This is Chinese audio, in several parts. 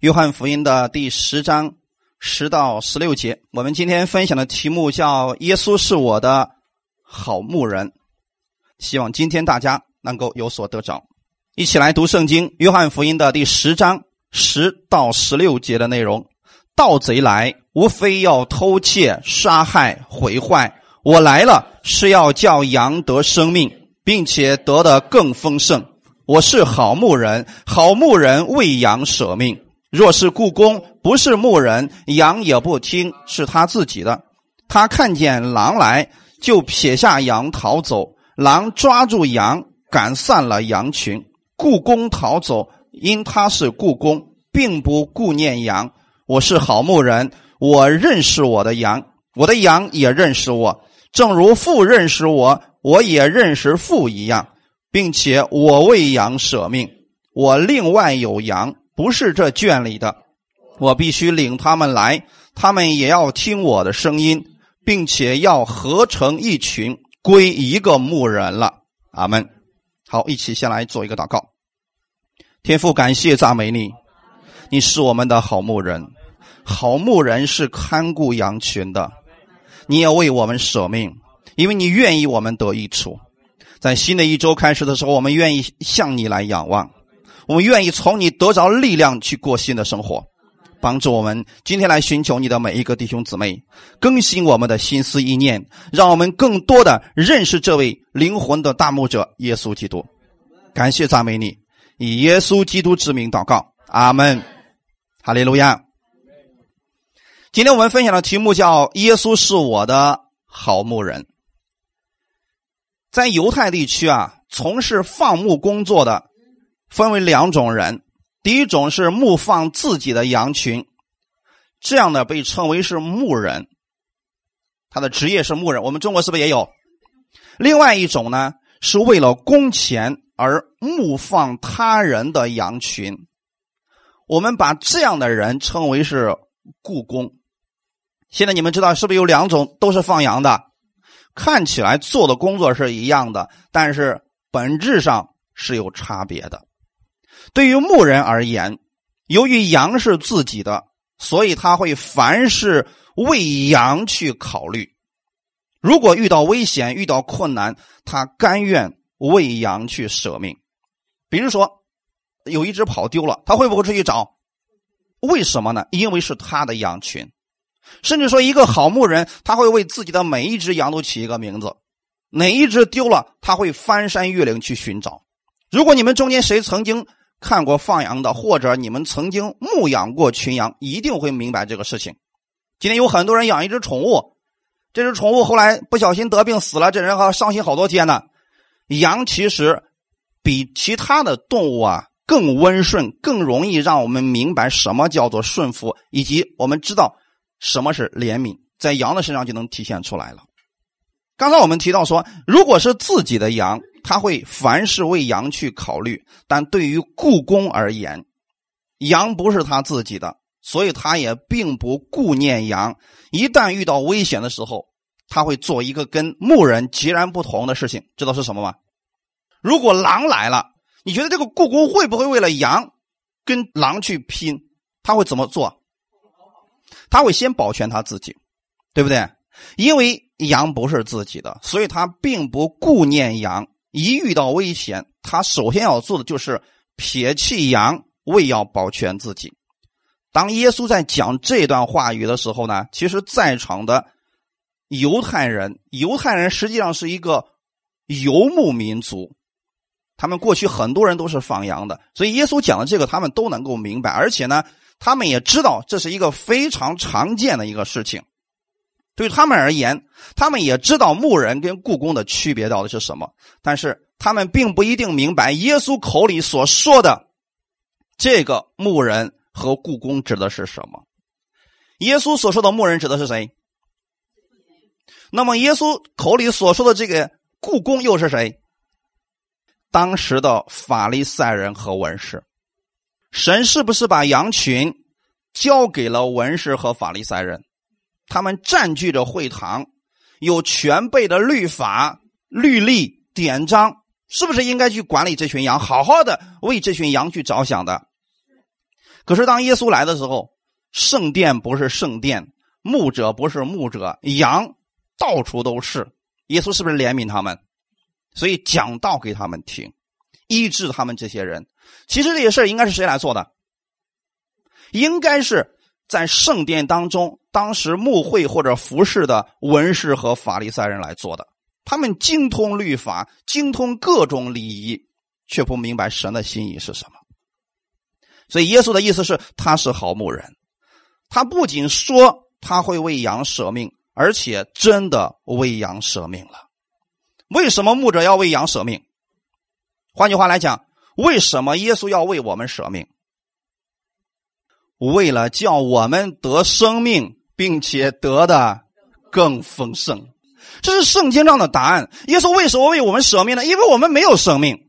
约翰福音的第十章十到十六节，我们今天分享的题目叫“耶稣是我的好牧人”。希望今天大家能够有所得着。一起来读圣经，约翰福音的第十章十到十六节的内容：盗贼来，无非要偷窃、杀害、毁坏。我来了，是要叫羊得生命，并且得的更丰盛。我是好牧人，好牧人为羊舍命。若是故宫不是牧人，羊也不听，是他自己的。他看见狼来，就撇下羊逃走。狼抓住羊，赶散了羊群。故宫逃走，因他是故宫，并不顾念羊。我是好牧人，我认识我的羊，我的羊也认识我，正如父认识我，我也认识父一样，并且我为羊舍命。我另外有羊。不是这圈里的，我必须领他们来，他们也要听我的声音，并且要合成一群，归一个牧人了。阿门。好，一起先来做一个祷告。天父，感谢赞美你，你是我们的好牧人，好牧人是看顾羊群的，你也为我们舍命，因为你愿意我们得益处。在新的一周开始的时候，我们愿意向你来仰望。我们愿意从你得着力量去过新的生活，帮助我们今天来寻求你的每一个弟兄姊妹，更新我们的心思意念，让我们更多的认识这位灵魂的大牧者耶稣基督。感谢赞美你，以耶稣基督之名祷告，阿门。哈利路亚。今天我们分享的题目叫“耶稣是我的好牧人”。在犹太地区啊，从事放牧工作的。分为两种人，第一种是牧放自己的羊群，这样的被称为是牧人，他的职业是牧人。我们中国是不是也有？另外一种呢，是为了工钱而牧放他人的羊群，我们把这样的人称为是雇工。现在你们知道是不是有两种都是放羊的？看起来做的工作是一样的，但是本质上是有差别的。对于牧人而言，由于羊是自己的，所以他会凡事为羊去考虑。如果遇到危险、遇到困难，他甘愿为羊去舍命。比如说，有一只跑丢了，他会不会出去找？为什么呢？因为是他的羊群。甚至说，一个好牧人，他会为自己的每一只羊都起一个名字。哪一只丢了，他会翻山越岭去寻找。如果你们中间谁曾经，看过放羊的，或者你们曾经牧养过群羊，一定会明白这个事情。今天有很多人养一只宠物，这只宠物后来不小心得病死了，这人还伤心好多天呢。羊其实比其他的动物啊更温顺，更容易让我们明白什么叫做顺服，以及我们知道什么是怜悯，在羊的身上就能体现出来了。刚才我们提到说，如果是自己的羊。他会凡事为羊去考虑，但对于故宫而言，羊不是他自己的，所以他也并不顾念羊。一旦遇到危险的时候，他会做一个跟牧人截然不同的事情，知道是什么吗？如果狼来了，你觉得这个故宫会不会为了羊跟狼去拼？他会怎么做？他会先保全他自己，对不对？因为羊不是自己的，所以他并不顾念羊。一遇到危险，他首先要做的就是撇弃羊，为要保全自己。当耶稣在讲这段话语的时候呢，其实在场的犹太人，犹太人实际上是一个游牧民族，他们过去很多人都是放羊的，所以耶稣讲的这个他们都能够明白，而且呢，他们也知道这是一个非常常见的一个事情。对他们而言，他们也知道牧人跟故宫的区别到底是什么，但是他们并不一定明白耶稣口里所说的这个牧人和故宫指的是什么。耶稣所说的牧人指的是谁？那么耶稣口里所说的这个故宫又是谁？当时的法利赛人和文士。神是不是把羊群交给了文士和法利赛人？他们占据着会堂，有全备的律法、律例、典章，是不是应该去管理这群羊，好好的为这群羊去着想的？可是当耶稣来的时候，圣殿不是圣殿，牧者不是牧者，羊到处都是。耶稣是不是怜悯他们？所以讲道给他们听，医治他们这些人。其实这些事应该是谁来做的？应该是在圣殿当中，当时牧会或者服侍的文士和法利赛人来做的。他们精通律法，精通各种礼仪，却不明白神的心意是什么。所以耶稣的意思是，他是好牧人。他不仅说他会为羊舍命，而且真的为羊舍命了。为什么牧者要为羊舍命？换句话来讲，为什么耶稣要为我们舍命？为了叫我们得生命，并且得的更丰盛。这是圣经上的答案。耶稣为什么为我们舍命呢？因为我们没有生命。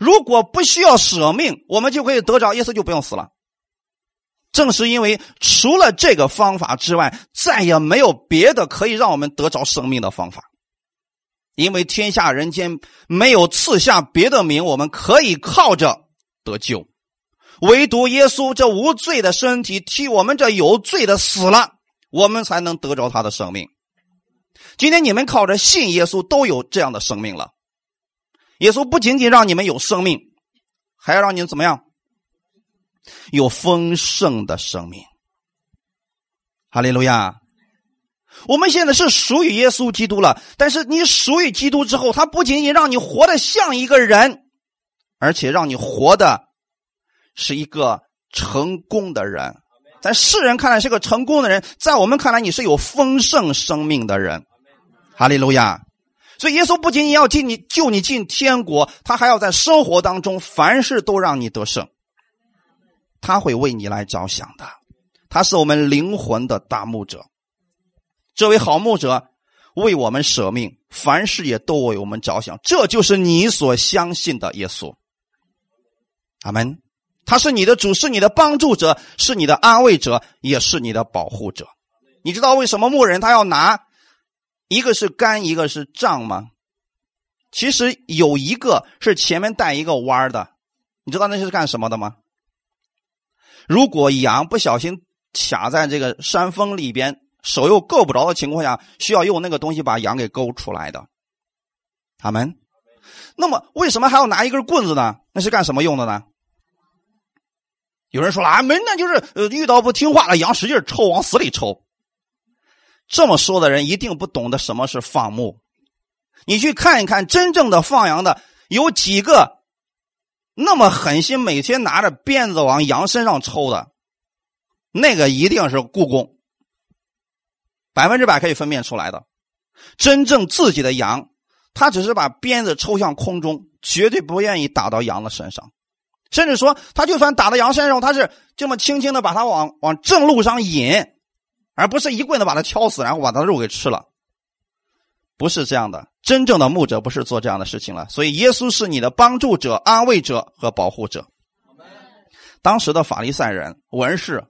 如果不需要舍命，我们就可以得着耶稣，就不用死了。正是因为除了这个方法之外，再也没有别的可以让我们得着生命的方法。因为天下人间没有赐下别的名，我们可以靠着得救，唯独耶稣这无罪的身体替我们这有罪的死了，我们才能得着他的生命。今天你们靠着信耶稣，都有这样的生命了。耶稣不仅仅让你们有生命，还要让你们怎么样？有丰盛的生命。哈利路亚！我们现在是属于耶稣基督了，但是你属于基督之后，他不仅仅让你活得像一个人，而且让你活的是一个成功的人。在世人看来是个成功的人，在我们看来你是有丰盛生命的人。哈利路亚！所以，耶稣不仅仅要进你救你进天国，他还要在生活当中凡事都让你得胜。他会为你来着想的，他是我们灵魂的大牧者。这位好牧者为我们舍命，凡事也都为我们着想。这就是你所相信的耶稣。阿门。他是你的主，是你的帮助者，是你的安慰者，也是你的保护者。你知道为什么牧人他要拿？一个是杆，一个是杖吗？其实有一个是前面带一个弯的，你知道那是干什么的吗？如果羊不小心卡在这个山峰里边，手又够不着的情况下，需要用那个东西把羊给勾出来的。他们，那么为什么还要拿一根棍子呢？那是干什么用的呢？有人说了啊，没，那就是呃遇到不听话的羊，使劲抽，往死里抽。这么说的人一定不懂得什么是放牧。你去看一看，真正的放羊的有几个那么狠心，每天拿着鞭子往羊身上抽的，那个一定是故宫，百分之百可以分辨出来的。真正自己的羊，他只是把鞭子抽向空中，绝对不愿意打到羊的身上，甚至说他就算打到羊身上，他是这么轻轻的把它往往正路上引。而不是一棍子把他敲死，然后把他的肉给吃了，不是这样的。真正的牧者不是做这样的事情了。所以，耶稣是你的帮助者、安慰者和保护者。当时的法利赛人、文士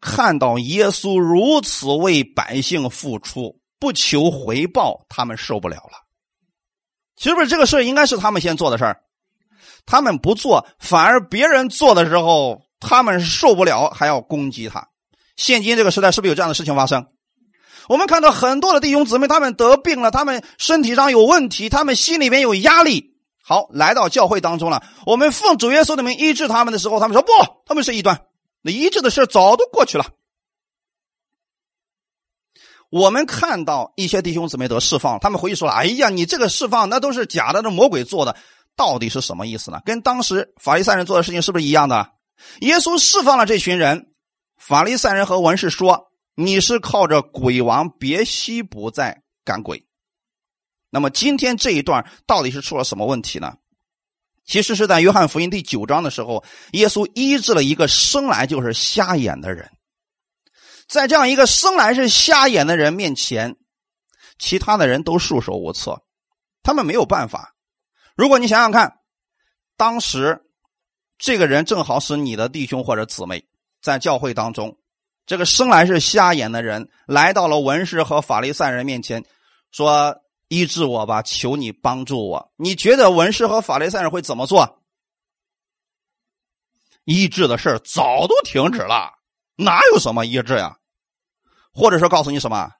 看到耶稣如此为百姓付出，不求回报，他们受不了了。其实不是这个事应该是他们先做的事儿，他们不做，反而别人做的时候，他们受不了，还要攻击他。现今这个时代是不是有这样的事情发生？我们看到很多的弟兄姊妹，他们得病了，他们身体上有问题，他们心里面有压力。好，来到教会当中了，我们奉主耶稣的名医治他们的时候，他们说不，他们是异端，那医治的事早都过去了。我们看到一些弟兄姊妹得释放，他们回去说了：“哎呀，你这个释放那都是假的，那魔鬼做的，到底是什么意思呢？跟当时法利赛人做的事情是不是一样的？耶稣释放了这群人。”法利赛人和文士说：“你是靠着鬼王别西卜在赶鬼。”那么今天这一段到底是出了什么问题呢？其实是在约翰福音第九章的时候，耶稣医治了一个生来就是瞎眼的人。在这样一个生来是瞎眼的人面前，其他的人都束手无策，他们没有办法。如果你想想看，当时这个人正好是你的弟兄或者姊妹。在教会当中，这个生来是瞎眼的人来到了文士和法利赛人面前，说：“医治我吧，求你帮助我。”你觉得文士和法利赛人会怎么做？医治的事早都停止了，哪有什么医治呀？或者说告诉你什么？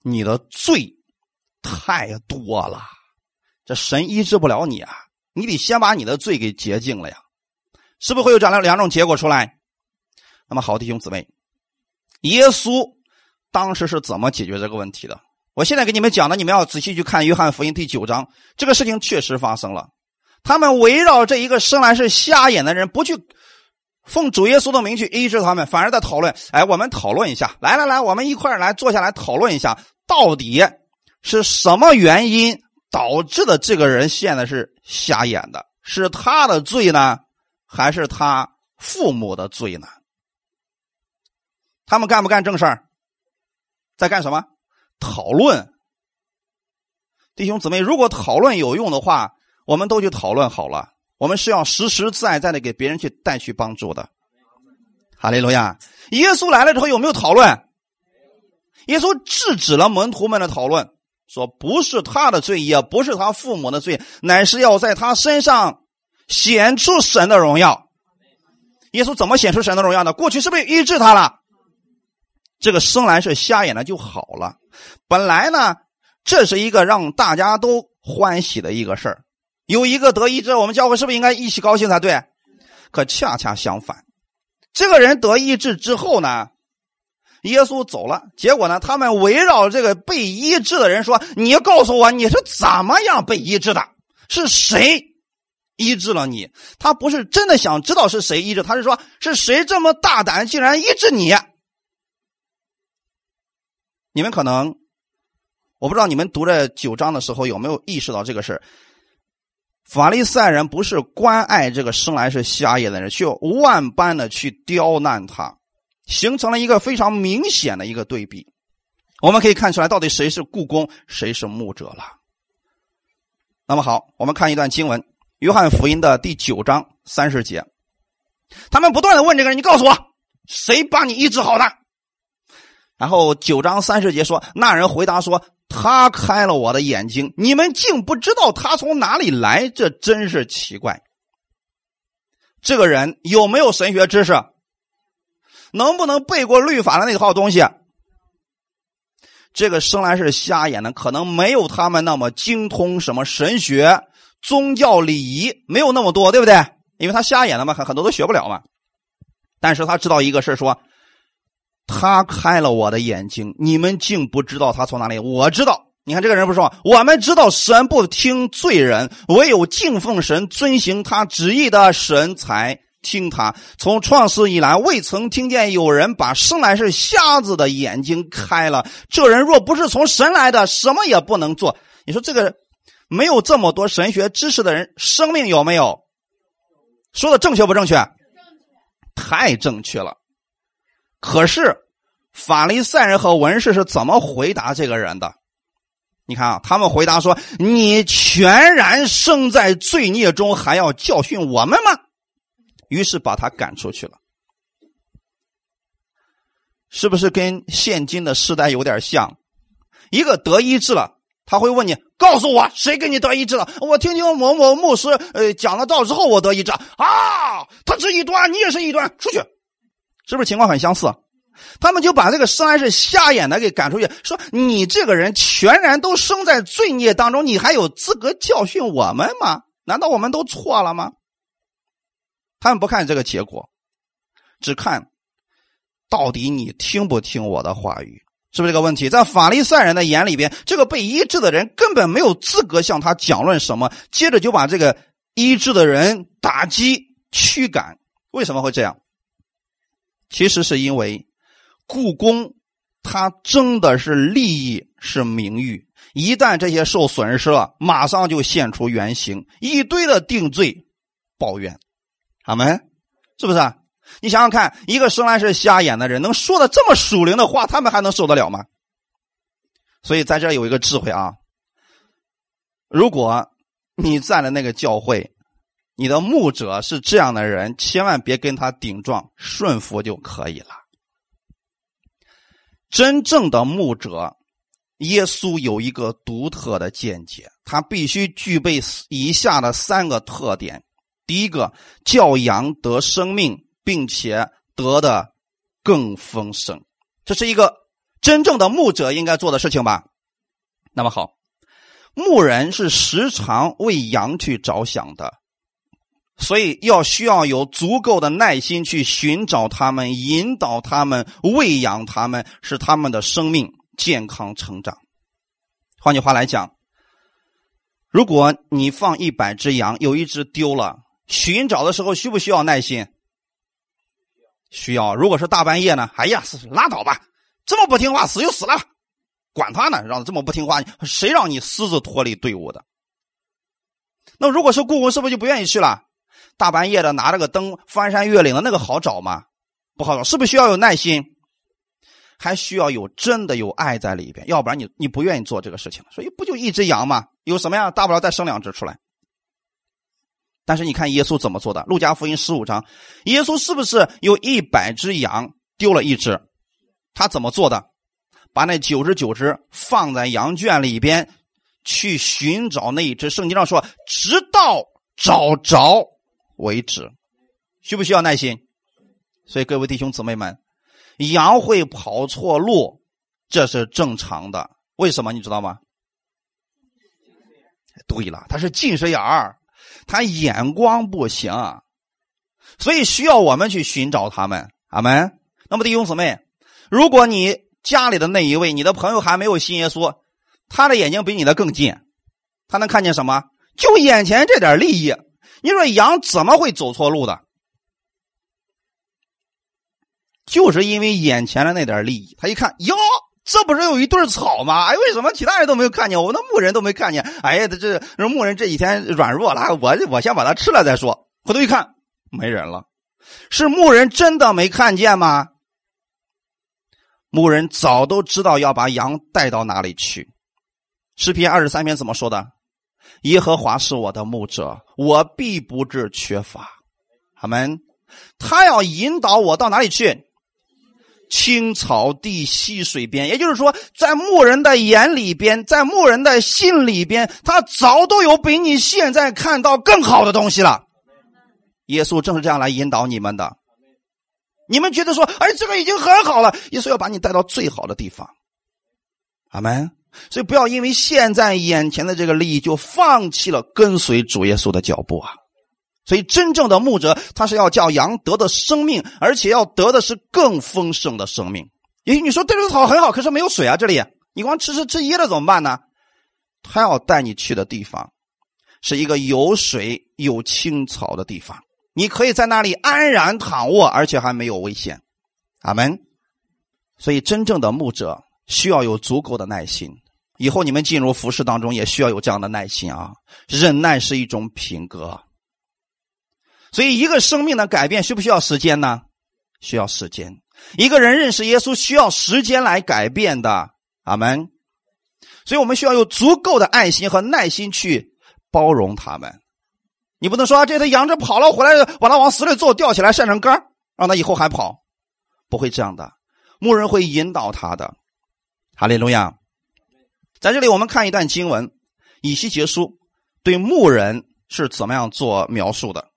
你的罪太多了，这神医治不了你啊！你得先把你的罪给洁净了呀，是不是会有这样两种结果出来？那么好，弟兄姊妹，耶稣当时是怎么解决这个问题的？我现在给你们讲的，你们要仔细去看《约翰福音》第九章，这个事情确实发生了。他们围绕这一个生来是瞎眼的人，不去奉主耶稣的名去医治他们，反而在讨论。哎，我们讨论一下，来来来，我们一块来坐下来讨论一下，到底是什么原因导致的这个人现在是瞎眼的？是他的罪呢，还是他父母的罪呢？他们干不干正事儿？在干什么？讨论。弟兄姊妹，如果讨论有用的话。我们都去讨论好了，我们是要实实在在的给别人去带去帮助的。哈利路亚！耶稣来了之后有没有讨论？耶稣制止了门徒们的讨论，说不是他的罪，也不是他父母的罪，乃是要在他身上显出神的荣耀。耶稣怎么显出神的荣耀呢？过去是不是医治他了？这个生来是瞎眼的就好了。本来呢，这是一个让大家都欢喜的一个事儿。有一个得医治，我们教会是不是应该一起高兴才对？可恰恰相反，这个人得医治之后呢，耶稣走了，结果呢，他们围绕这个被医治的人说：“你告诉我，你是怎么样被医治的？是谁医治了你？”他不是真的想知道是谁医治，他是说：“是谁这么大胆，竟然医治你？”你们可能，我不知道你们读这九章的时候有没有意识到这个事法利赛人不是关爱这个生来是瞎眼的人，却万般的去刁难他，形成了一个非常明显的一个对比。我们可以看出来，到底谁是故宫，谁是牧者了。那么好，我们看一段经文，《约翰福音》的第九章三十节。他们不断的问这个人：“你告诉我，谁把你医治好的？”然后九章三十节说，那人回答说。他开了我的眼睛，你们竟不知道他从哪里来，这真是奇怪。这个人有没有神学知识？能不能背过律法的那套东西？这个生来是瞎眼的，可能没有他们那么精通什么神学、宗教礼仪，没有那么多，对不对？因为他瞎眼的嘛，很很多都学不了嘛。但是他知道一个事说。他开了我的眼睛，你们竟不知道他从哪里？我知道，你看这个人不说，我们知道神不听罪人，唯有敬奉神、遵行他旨意的神才听他。从创世以来，未曾听见有人把生来是瞎子的眼睛开了。这人若不是从神来的，什么也不能做。你说这个没有这么多神学知识的人，生命有没有？说的正确不正确？太正确了。可是，法利赛人和文士是怎么回答这个人的？你看啊，他们回答说：“你全然生在罪孽中，还要教训我们吗？”于是把他赶出去了。是不是跟现今的时代有点像？一个得医治了，他会问你：“告诉我，谁给你得医治了？”我听听某某牧师呃讲了道之后，我得医治啊。他是异端，你也是异端，出去。是不是情况很相似？他们就把这个生来是瞎眼的给赶出去，说你这个人全然都生在罪孽当中，你还有资格教训我们吗？难道我们都错了吗？他们不看这个结果，只看到底你听不听我的话语，是不是这个问题？在法利赛人的眼里边，这个被医治的人根本没有资格向他讲论什么，接着就把这个医治的人打击驱赶。为什么会这样？其实是因为，故宫他争的是利益，是名誉。一旦这些受损失了，马上就现出原形，一堆的定罪、抱怨。阿门，是不是啊？你想想看，一个生来是瞎眼的人，能说的这么属灵的话，他们还能受得了吗？所以在这有一个智慧啊。如果你在了那个教会。你的牧者是这样的人，千万别跟他顶撞，顺服就可以了。真正的牧者，耶稣有一个独特的见解，他必须具备以下的三个特点：第一个，教羊得生命，并且得的更丰盛。这是一个真正的牧者应该做的事情吧？那么好，牧人是时常为羊去着想的，所以要需要有足够的耐心去寻找他们、引导他们、喂养他们，使他们的生命健康成长。换句话来讲，如果你放一百只羊，有一只丢了，寻找的时候需不需要耐心？需要。如果是大半夜呢？哎呀，拉倒吧，这么不听话，死就死了，管他呢，让这么不听话，谁让你私自脱离队伍的？那如果是故宫，是不是就不愿意去了？大半夜的拿着个灯翻山越岭的那个好找吗？不好找，是不是需要有耐心？还需要有真的有爱在里边，要不然你你不愿意做这个事情。所以不就一只羊吗？有什么呀？大不了再生两只出来。但是你看耶稣怎么做的？路加福音十五章，耶稣是不是有一百只羊丢了一只？他怎么做的？把那九十九只放在羊圈里边，去寻找那一只。圣经上说，直到找着为止。需不需要耐心？所以各位弟兄姊妹们。羊会跑错路，这是正常的。为什么你知道吗？对了，他是近视眼儿，他眼光不行，所以需要我们去寻找他们。阿门。那么弟兄姊妹，如果你家里的那一位，你的朋友还没有信耶稣，他的眼睛比你的更近，他能看见什么？就眼前这点利益。你说羊怎么会走错路的？就是因为眼前的那点利益，他一看哟，这不是有一对草吗？哎，为什么其他人都没有看见？我那牧人都没看见。哎呀，这这牧人这几天软弱了，我我先把它吃了再说。回头一看，没人了，是牧人真的没看见吗？牧人早都知道要把羊带到哪里去。诗篇二十三篇怎么说的？耶和华是我的牧者，我必不致缺乏。阿门。他要引导我到哪里去？青草地溪水边，也就是说，在牧人的眼里边，在牧人的心里边，他早都有比你现在看到更好的东西了。耶稣正是这样来引导你们的。你们觉得说，哎，这个已经很好了。耶稣要把你带到最好的地方。阿门。所以不要因为现在眼前的这个利益，就放弃了跟随主耶稣的脚步啊。所以，真正的牧者，他是要叫羊得的生命，而且要得的是更丰盛的生命。也许你说这个草很好，可是没有水啊，这里你光吃吃吃噎了怎么办呢？他要带你去的地方，是一个有水有青草的地方，你可以在那里安然躺卧，而且还没有危险。阿门。所以，真正的牧者需要有足够的耐心。以后你们进入服饰当中，也需要有这样的耐心啊。忍耐是一种品格。所以，一个生命的改变需不需要时间呢？需要时间。一个人认识耶稣需要时间来改变的。阿门。所以我们需要有足够的爱心和耐心去包容他们。你不能说这头羊只跑了回来，把它往死里揍，吊起来晒成干让它以后还跑，不会这样的。牧人会引导他的。哈利路亚。在这里，我们看一段经文，《以西结书》对牧人是怎么样做描述的。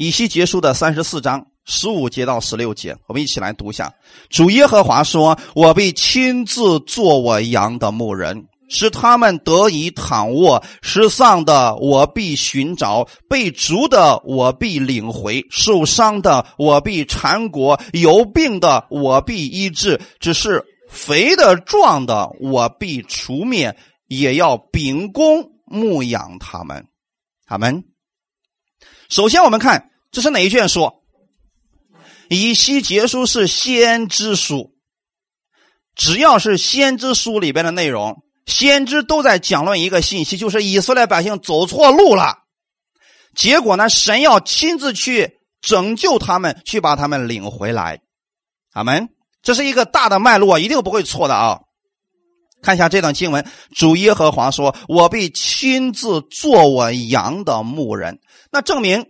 以西结书的三十四章十五节到十六节，我们一起来读一下。主耶和华说：“我必亲自做我羊的牧人，使他们得以躺卧；失丧的我必寻找，被逐的我必领回，受伤的我必缠裹，有病的我必医治。只是肥的壮的我必除灭，也要秉公牧养他们。”他们。首先，我们看这是哪一卷书？以西结书是先知书。只要是先知书里边的内容，先知都在讲论一个信息，就是以色列百姓走错路了。结果呢，神要亲自去拯救他们，去把他们领回来。阿门。这是一个大的脉络，一定不会错的啊！看一下这段经文，主耶和华说：“我必亲自做我羊的牧人。”那证明，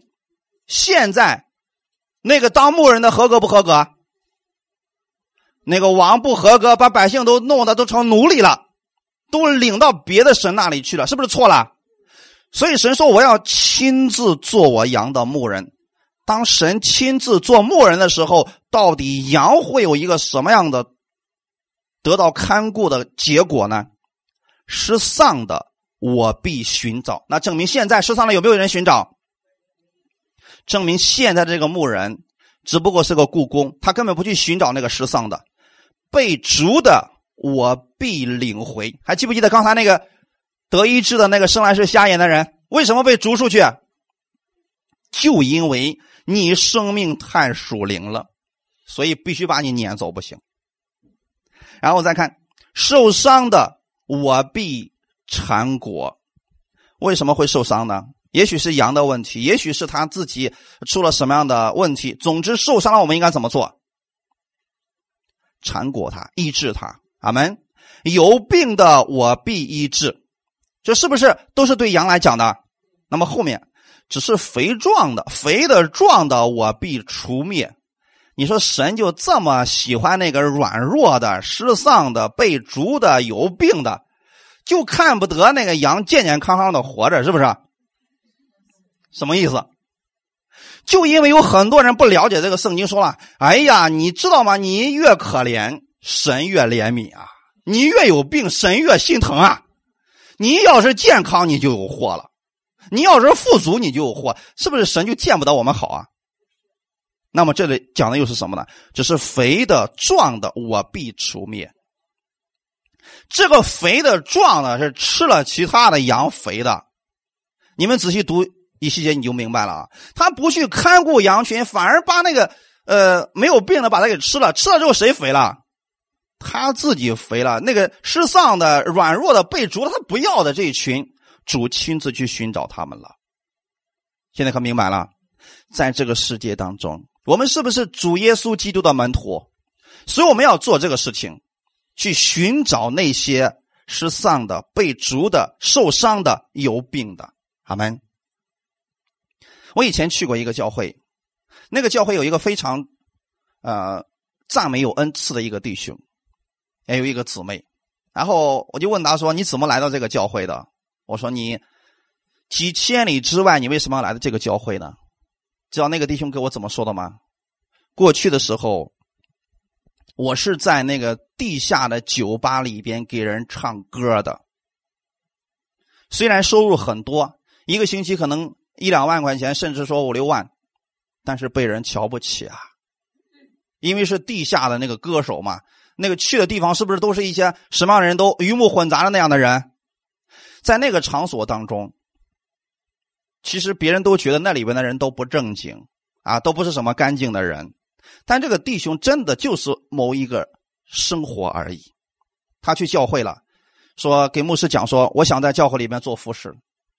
现在那个当牧人的合格不合格？那个王不合格，把百姓都弄得都成奴隶了，都领到别的神那里去了，是不是错了？所以神说：“我要亲自做我羊的牧人。”当神亲自做牧人的时候，到底羊会有一个什么样的得到看顾的结果呢？失丧的我必寻找。那证明现在失丧了有没有人寻找？证明现在这个牧人只不过是个故宫，他根本不去寻找那个失丧的被逐的，我必领回。还记不记得刚才那个得医治的那个生来是瞎眼的人，为什么被逐出去？就因为你生命太属灵了，所以必须把你撵走不行。然后再看受伤的，我必缠果。为什么会受伤呢？也许是羊的问题，也许是他自己出了什么样的问题。总之受伤了，我们应该怎么做？缠果他，医治他。阿门。有病的，我必医治。这是不是都是对羊来讲的？那么后面。只是肥壮的，肥的壮的，我必除灭。你说神就这么喜欢那个软弱的、失丧的、被逐的、有病的，就看不得那个羊健健康康的活着，是不是？什么意思？就因为有很多人不了解这个圣经，说了：“哎呀，你知道吗？你越可怜，神越怜悯啊；你越有病，神越心疼啊。你要是健康，你就有祸了。”你要是富足，你就有祸，是不是神就见不得我们好啊？那么这里讲的又是什么呢？只是肥的壮的，我必除灭。这个肥的壮的是吃了其他的羊肥的，你们仔细读一细节你就明白了啊。他不去看顾羊群，反而把那个呃没有病的把它给吃了，吃了之后谁肥了？他自己肥了。那个失丧的、软弱的、被逐他不要的这一群。主亲自去寻找他们了，现在可明白了，在这个世界当中，我们是不是主耶稣基督的门徒？所以我们要做这个事情，去寻找那些失丧的、被逐的、受伤的、有病的。阿门。我以前去过一个教会，那个教会有一个非常呃赞美有恩赐的一个弟兄，也有一个姊妹，然后我就问他说：“你怎么来到这个教会的？”我说你几千里之外，你为什么要来到这个教会呢？知道那个弟兄给我怎么说的吗？过去的时候，我是在那个地下的酒吧里边给人唱歌的。虽然收入很多，一个星期可能一两万块钱，甚至说五六万，但是被人瞧不起啊。因为是地下的那个歌手嘛，那个去的地方是不是都是一些什么样的人都鱼目混杂的那样的人？在那个场所当中，其实别人都觉得那里边的人都不正经啊，都不是什么干净的人。但这个弟兄真的就是某一个生活而已。他去教会了，说给牧师讲说，我想在教会里面做服侍。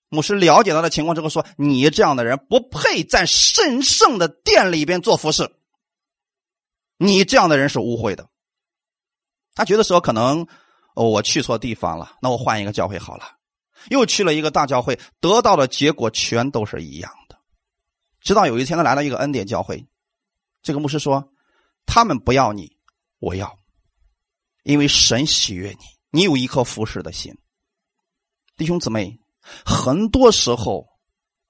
牧师了解他的情况之后说：“你这样的人不配在神圣的殿里边做服侍，你这样的人是污秽的。”他觉得说可能哦，我去错地方了，那我换一个教会好了。又去了一个大教会，得到的结果全都是一样的。直到有一天，他来了一个恩典教会，这个牧师说：“他们不要你，我要，因为神喜悦你，你有一颗服侍的心。”弟兄姊妹，很多时候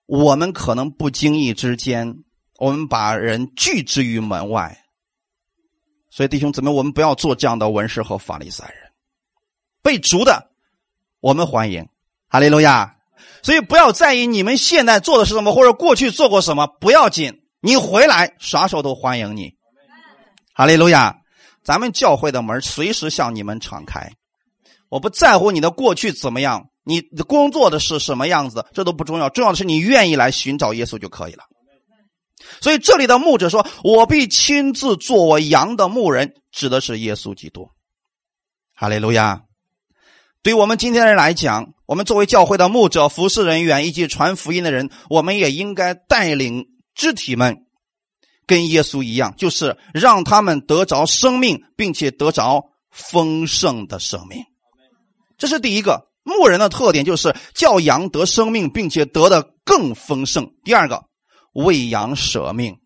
我们可能不经意之间，我们把人拒之于门外。所以，弟兄姊妹，我们不要做这样的文士和法利赛人。被逐的，我们欢迎。哈利路亚，所以不要在意你们现在做的是什么，或者过去做过什么，不要紧。你回来，啥时候都欢迎你。哈利路亚，咱们教会的门随时向你们敞开。我不在乎你的过去怎么样，你工作的是什么样子，这都不重要。重要的是你愿意来寻找耶稣就可以了。所以这里的牧者说：“我必亲自做我羊的牧人”，指的是耶稣基督。哈利路亚。对于我们今天人来讲，我们作为教会的牧者、服侍人员以及传福音的人，我们也应该带领肢体们跟耶稣一样，就是让他们得着生命，并且得着丰盛的生命。这是第一个牧人的特点，就是教羊得生命，并且得的更丰盛。第二个，喂羊舍命。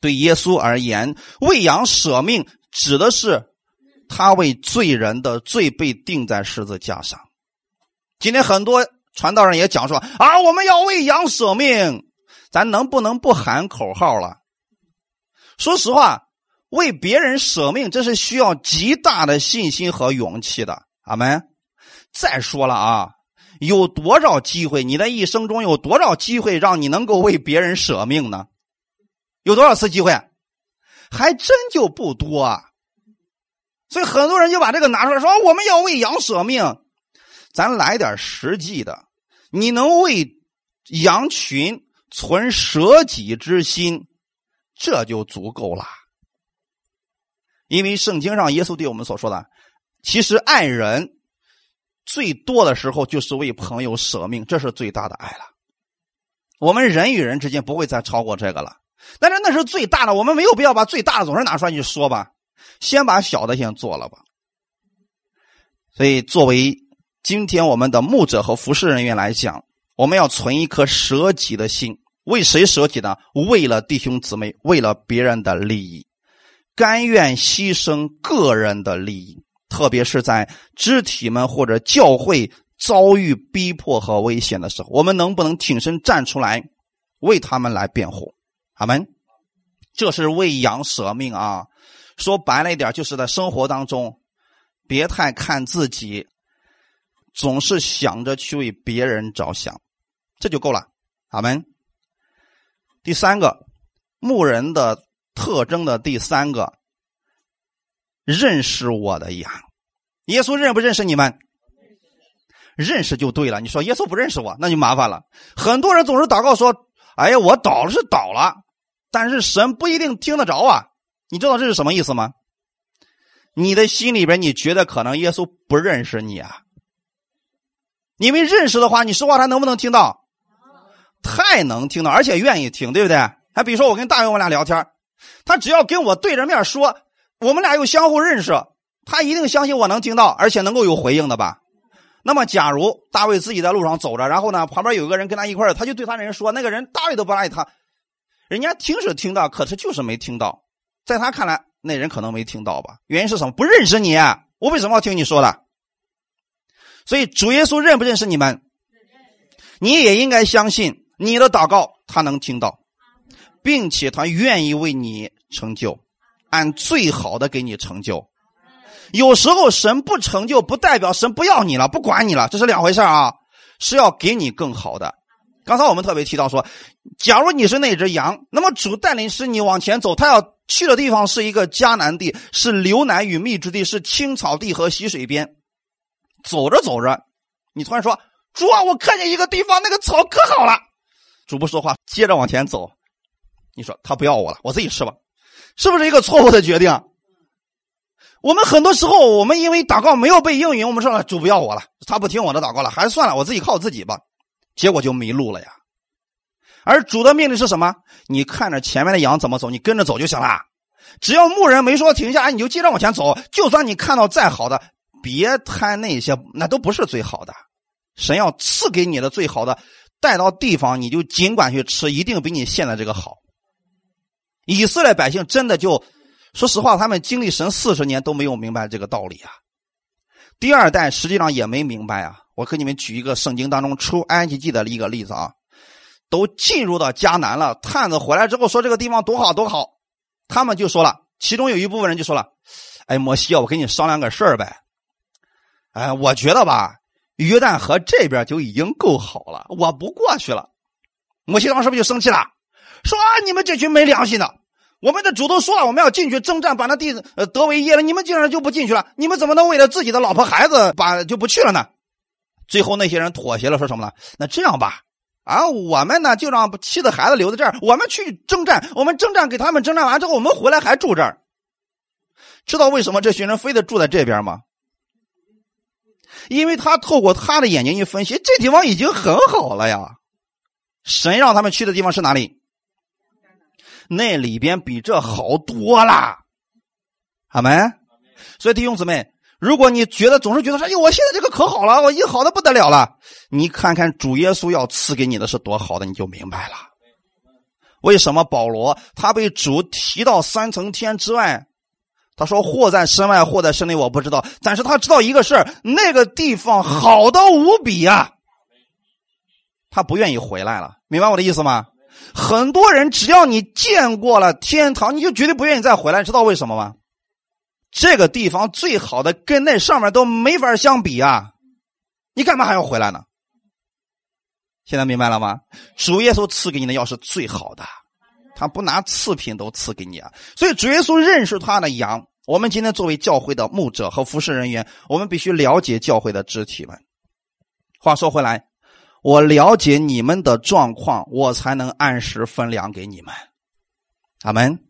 对耶稣而言，喂羊舍命指的是。他为罪人的罪被钉在十字架上。今天很多传道人也讲说啊，我们要为羊舍命。咱能不能不喊口号了？说实话，为别人舍命，这是需要极大的信心和勇气的。阿门。再说了啊，有多少机会？你的一生中有多少机会让你能够为别人舍命呢？有多少次机会？还真就不多啊。所以很多人就把这个拿出来说：“我们要为羊舍命。”咱来点实际的，你能为羊群存舍己之心，这就足够了。因为圣经上耶稣对我们所说的，其实爱人最多的时候就是为朋友舍命，这是最大的爱了。我们人与人之间不会再超过这个了。但是那是最大的，我们没有必要把最大的总是拿出来去说吧，先把小的先做了吧。所以，作为今天我们的牧者和服侍人员来讲，我们要存一颗舍己的心，为谁舍己呢？为了弟兄姊妹，为了别人的利益，甘愿牺牲个人的利益，特别是在肢体们或者教会遭遇逼迫和危险的时候，我们能不能挺身站出来，为他们来辩护？阿门，这是为羊舍命啊！说白了一点，就是在生活当中，别太看自己，总是想着去为别人着想，这就够了。阿门。第三个牧人的特征的第三个，认识我的羊。耶稣认不认识你们？认识就对了。你说耶稣不认识我，那就麻烦了。很多人总是祷告说：“哎呀，我倒了是倒了。”但是神不一定听得着啊！你知道这是什么意思吗？你的心里边你觉得可能耶稣不认识你啊？因为认识的话，你说话他能不能听到？太能听到，而且愿意听，对不对？还比如说我跟大卫我俩聊天，他只要跟我对着面说，我们俩又相互认识，他一定相信我能听到，而且能够有回应的吧？那么，假如大卫自己在路上走着，然后呢，旁边有个人跟他一块他就对他人说，那个人大卫都不搭理他。人家听是听到，可是就是没听到，在他看来，那人可能没听到吧？原因是什么？不认识你，我为什么要听你说的？所以主耶稣认不认识你们？你也应该相信你的祷告他能听到，并且他愿意为你成就，按最好的给你成就。有时候神不成就，不代表神不要你了，不管你了，这是两回事啊，是要给你更好的。刚才我们特别提到说，假如你是那只羊，那么主带领使你往前走，他要去的地方是一个迦南地，是流奶与蜜之地，是青草地和溪水边。走着走着，你突然说：“主啊，我看见一个地方，那个草可好了。”主不说话，接着往前走。你说他不要我了，我自己吃吧，是不是一个错误的决定？我们很多时候，我们因为祷告没有被应允，我们说了主不要我了，他不听我的祷告了，还是算了，我自己靠自己吧。结果就迷路了呀，而主的命令是什么？你看着前面的羊怎么走，你跟着走就行了。只要牧人没说停下，你就接着往前走。就算你看到再好的，别贪那些，那都不是最好的。神要赐给你的最好的，带到地方你就尽管去吃，一定比你现在这个好。以色列百姓真的就，说实话，他们经历神四十年都没有明白这个道理啊。第二代实际上也没明白啊。我给你们举一个圣经当中出埃及记的一个例子啊，都进入到迦南了，探子回来之后说这个地方多好多好，他们就说了，其中有一部分人就说了，哎，摩西啊，我跟你商量个事儿呗，哎，我觉得吧，约旦河这边就已经够好了，我不过去了。摩西当时不就生气了，说啊，你们这群没良心的，我们的主都说了，我们要进去征战，把那地呃得为业了，你们竟然就不进去了，你们怎么能为了自己的老婆孩子把就不去了呢？最后那些人妥协了，说什么呢？那这样吧，啊，我们呢就让妻子孩子留在这儿，我们去征战，我们征战给他们征战完之后，我们回来还住这儿。知道为什么这群人非得住在这边吗？因为他透过他的眼睛一分析，这地方已经很好了呀。神让他们去的地方是哪里？那里边比这好多了，好没？所以弟兄姊妹。如果你觉得总是觉得说，哎呦，我现在这个可好了，我已经好的不得了了。你看看主耶稣要赐给你的是多好的，你就明白了。为什么保罗他被主提到三层天之外？他说或在身外，或在身内，我不知道。但是他知道一个事，那个地方好的无比呀。他不愿意回来了，明白我的意思吗？很多人只要你见过了天堂，你就绝对不愿意再回来，知道为什么吗？这个地方最好的跟那上面都没法相比啊！你干嘛还要回来呢？现在明白了吗？主耶稣赐给你的药是最好的，他不拿次品都赐给你啊！所以主耶稣认识他的羊。我们今天作为教会的牧者和服侍人员，我们必须了解教会的肢体们。话说回来，我了解你们的状况，我才能按时分粮给你们。阿门。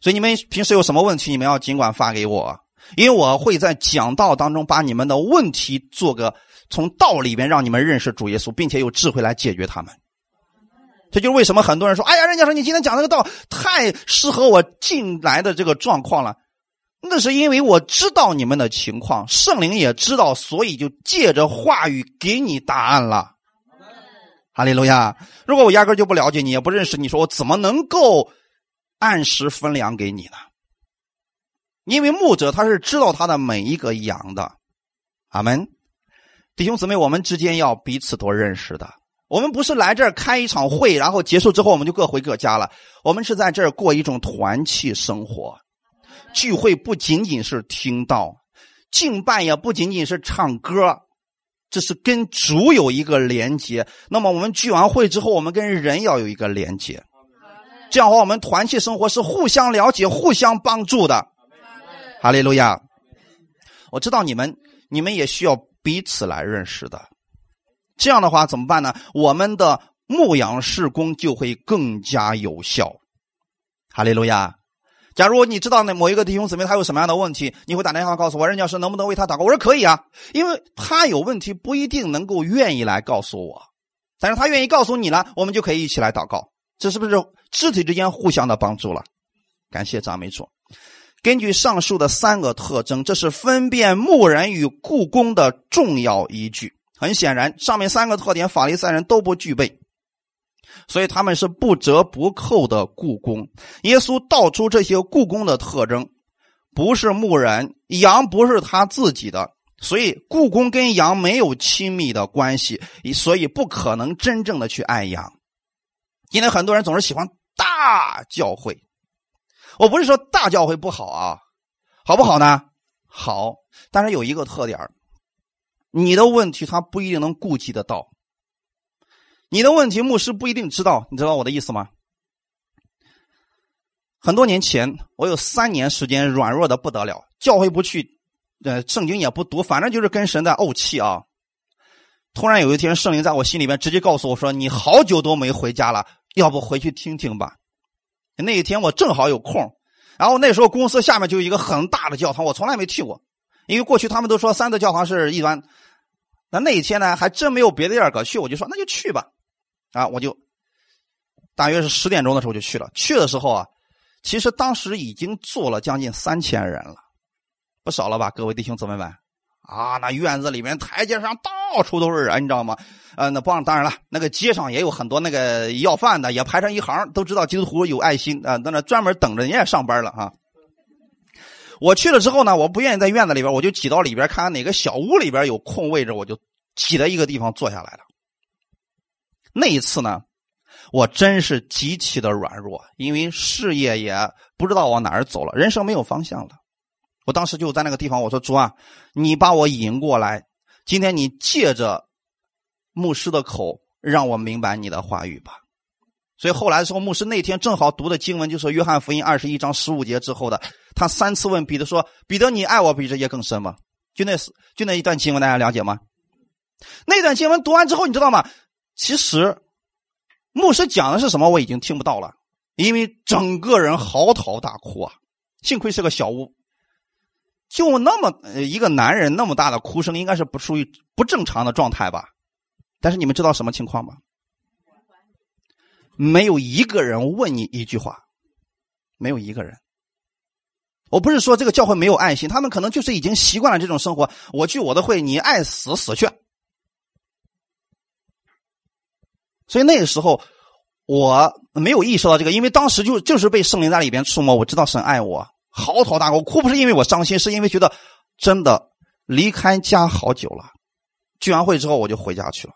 所以你们平时有什么问题，你们要尽管发给我，因为我会在讲道当中把你们的问题做个从道里边让你们认识主耶稣，并且有智慧来解决他们。这就是为什么很多人说：“哎呀，人家说你今天讲这个道太适合我进来的这个状况了。”那是因为我知道你们的情况，圣灵也知道，所以就借着话语给你答案了。哈利路亚！如果我压根就不了解你，也不认识你，说我怎么能够按时分粮给你呢？因为牧者他是知道他的每一个羊的。阿门，弟兄姊妹，我们之间要彼此多认识的。我们不是来这儿开一场会，然后结束之后我们就各回各家了。我们是在这儿过一种团契生活。聚会不仅仅是听到，敬拜也不仅仅是唱歌，这是跟主有一个连接。那么我们聚完会之后，我们跟人要有一个连接，这样的话，我们团契生活是互相了解、互相帮助的。哈利路亚！我知道你们，你们也需要彼此来认识的。这样的话怎么办呢？我们的牧羊事工就会更加有效。哈利路亚！假如你知道那某一个弟兄姊妹他有什么样的问题，你会打电话告诉我，任教师能不能为他祷告？我说可以啊，因为他有问题不一定能够愿意来告诉我，但是他愿意告诉你了，我们就可以一起来祷告。这是不是肢体之间互相的帮助了？感谢赞美主。根据上述的三个特征，这是分辨牧人与故宫的重要依据。很显然，上面三个特点法利赛人都不具备。所以他们是不折不扣的故宫。耶稣道出这些故宫的特征，不是牧人，羊不是他自己的，所以故宫跟羊没有亲密的关系，所以不可能真正的去爱羊。今天很多人总是喜欢大教会，我不是说大教会不好啊，好不好呢？好，但是有一个特点你的问题他不一定能顾及得到。你的问题，牧师不一定知道，你知道我的意思吗？很多年前，我有三年时间软弱的不得了，教会不去，呃，圣经也不读，反正就是跟神在怄气啊。突然有一天，圣灵在我心里面直接告诉我说：“你好久都没回家了，要不回去听听吧？”那一天我正好有空，然后那时候公司下面就有一个很大的教堂，我从来没去过，因为过去他们都说三德教堂是一般，那那一天呢，还真没有别的地儿可去，我就说那就去吧。啊，我就大约是十点钟的时候就去了。去的时候啊，其实当时已经坐了将近三千人了，不少了吧，各位弟兄姊妹们啊！那院子里面、台阶上到处都是人，你知道吗？呃，那帮当然了，那个街上也有很多那个要饭的，也排成一行，都知道基督徒有爱心啊，在那专门等着人家上班了啊。我去了之后呢，我不愿意在院子里边，我就挤到里边看看哪个小屋里边有空位置，我就挤在一个地方坐下来了。那一次呢，我真是极其的软弱，因为事业也不知道往哪儿走了，人生没有方向了。我当时就在那个地方，我说：“主啊，你把我引过来，今天你借着牧师的口，让我明白你的话语吧。”所以后来的时候，牧师那天正好读的经文就是《约翰福音》二十一章十五节之后的，他三次问彼得说：“彼得，你爱我比这些更深吗？”就那就那一段经文，大家了解吗？那段经文读完之后，你知道吗？其实，牧师讲的是什么，我已经听不到了，因为整个人嚎啕大哭啊！幸亏是个小屋，就那么一个男人那么大的哭声，应该是不属于不正常的状态吧？但是你们知道什么情况吗？没有一个人问你一句话，没有一个人。我不是说这个教会没有爱心，他们可能就是已经习惯了这种生活。我聚我的会，你爱死死去。所以那个时候，我没有意识到这个，因为当时就就是被圣灵在里边触摸，我知道神爱我，嚎啕大哭，哭不是因为我伤心，是因为觉得真的离开家好久了。聚完会之后，我就回家去了。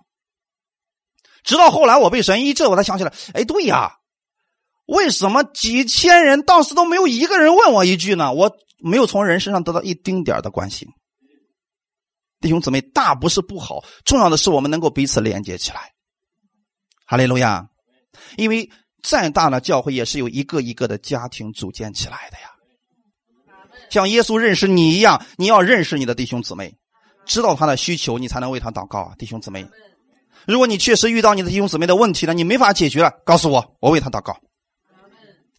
直到后来我被神医治，我才想起来，哎，对呀，为什么几千人当时都没有一个人问我一句呢？我没有从人身上得到一丁点的关心。弟兄姊妹，大不是不好，重要的是我们能够彼此连接起来。哈利路亚！因为再大的教会也是由一个一个的家庭组建起来的呀。像耶稣认识你一样，你要认识你的弟兄姊妹，知道他的需求，你才能为他祷告啊，弟兄姊妹。如果你确实遇到你的弟兄姊妹的问题了，你没法解决了，告诉我，我为他祷告。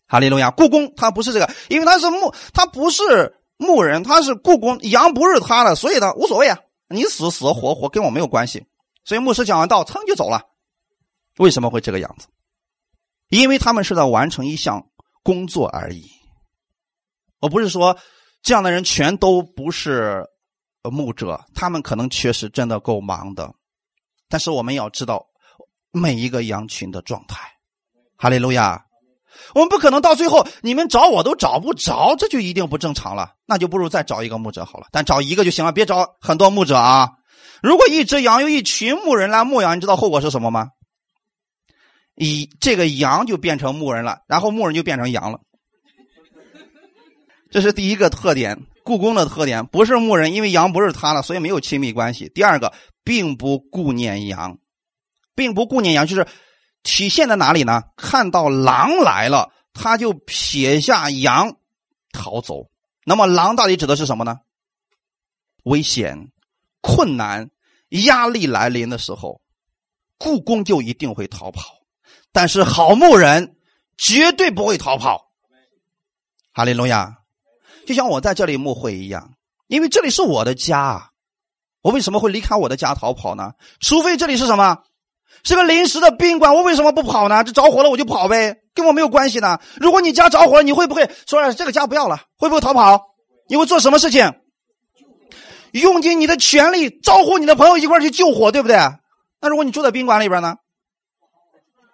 哈利路亚！故宫他不是这个，因为他是牧，他不是牧人，他是故宫，羊不是他的，所以他无所谓啊，你死死活活跟我没有关系。所以牧师讲完道，噌就走了。为什么会这个样子？因为他们是在完成一项工作而已。我不是说这样的人全都不是牧者，他们可能确实真的够忙的。但是我们要知道每一个羊群的状态。哈利路亚！我们不可能到最后你们找我都找不着，这就一定不正常了。那就不如再找一个牧者好了，但找一个就行了，别找很多牧者啊。如果一只羊有一群牧人来牧羊，你知道后果是什么吗？一这个羊就变成牧人了，然后牧人就变成羊了。这是第一个特点，故宫的特点不是牧人，因为羊不是他了，所以没有亲密关系。第二个，并不顾念羊，并不顾念羊，就是体现在哪里呢？看到狼来了，他就撇下羊逃走。那么狼到底指的是什么呢？危险、困难、压力来临的时候，故宫就一定会逃跑。但是好牧人绝对不会逃跑，哈利路亚！就像我在这里牧会一样，因为这里是我的家，我为什么会离开我的家逃跑呢？除非这里是什么，是个临时的宾馆，我为什么不跑呢？这着火了我就跑呗，跟我没有关系呢。如果你家着火了，你会不会说这个家不要了？会不会逃跑？你会做什么事情？用尽你的全力招呼你的朋友一块去救火，对不对？那如果你住在宾馆里边呢？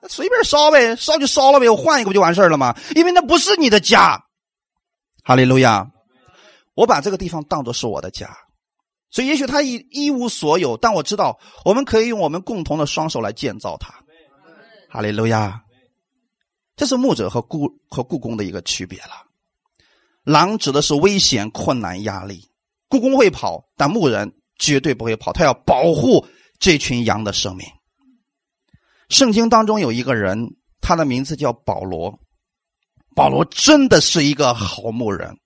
随便烧呗，烧就烧了呗，我换一个不就完事儿了吗？因为那不是你的家，哈利路亚！我把这个地方当做是我的家，所以也许他一一无所有，但我知道我们可以用我们共同的双手来建造它，哈利路亚！这是牧者和故和故宫的一个区别了。狼指的是危险、困难、压力，故宫会跑，但牧人绝对不会跑，他要保护这群羊的生命。圣经当中有一个人，他的名字叫保罗。保罗真的是一个好牧人。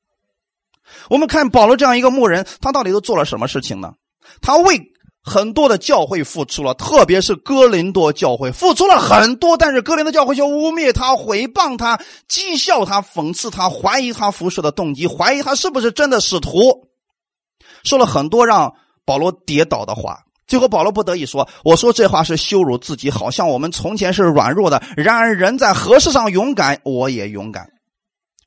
我们看保罗这样一个牧人，他到底都做了什么事情呢？他为很多的教会付出了，特别是哥林多教会付出了很多，但是哥林多教会就污蔑他、毁谤他、讥笑他、讽刺他、怀疑他服侍的动机，怀疑他是不是真的使徒，说了很多让保罗跌倒的话。最后，保罗不得已说：“我说这话是羞辱自己，好像我们从前是软弱的。然而，人在何事上勇敢，我也勇敢。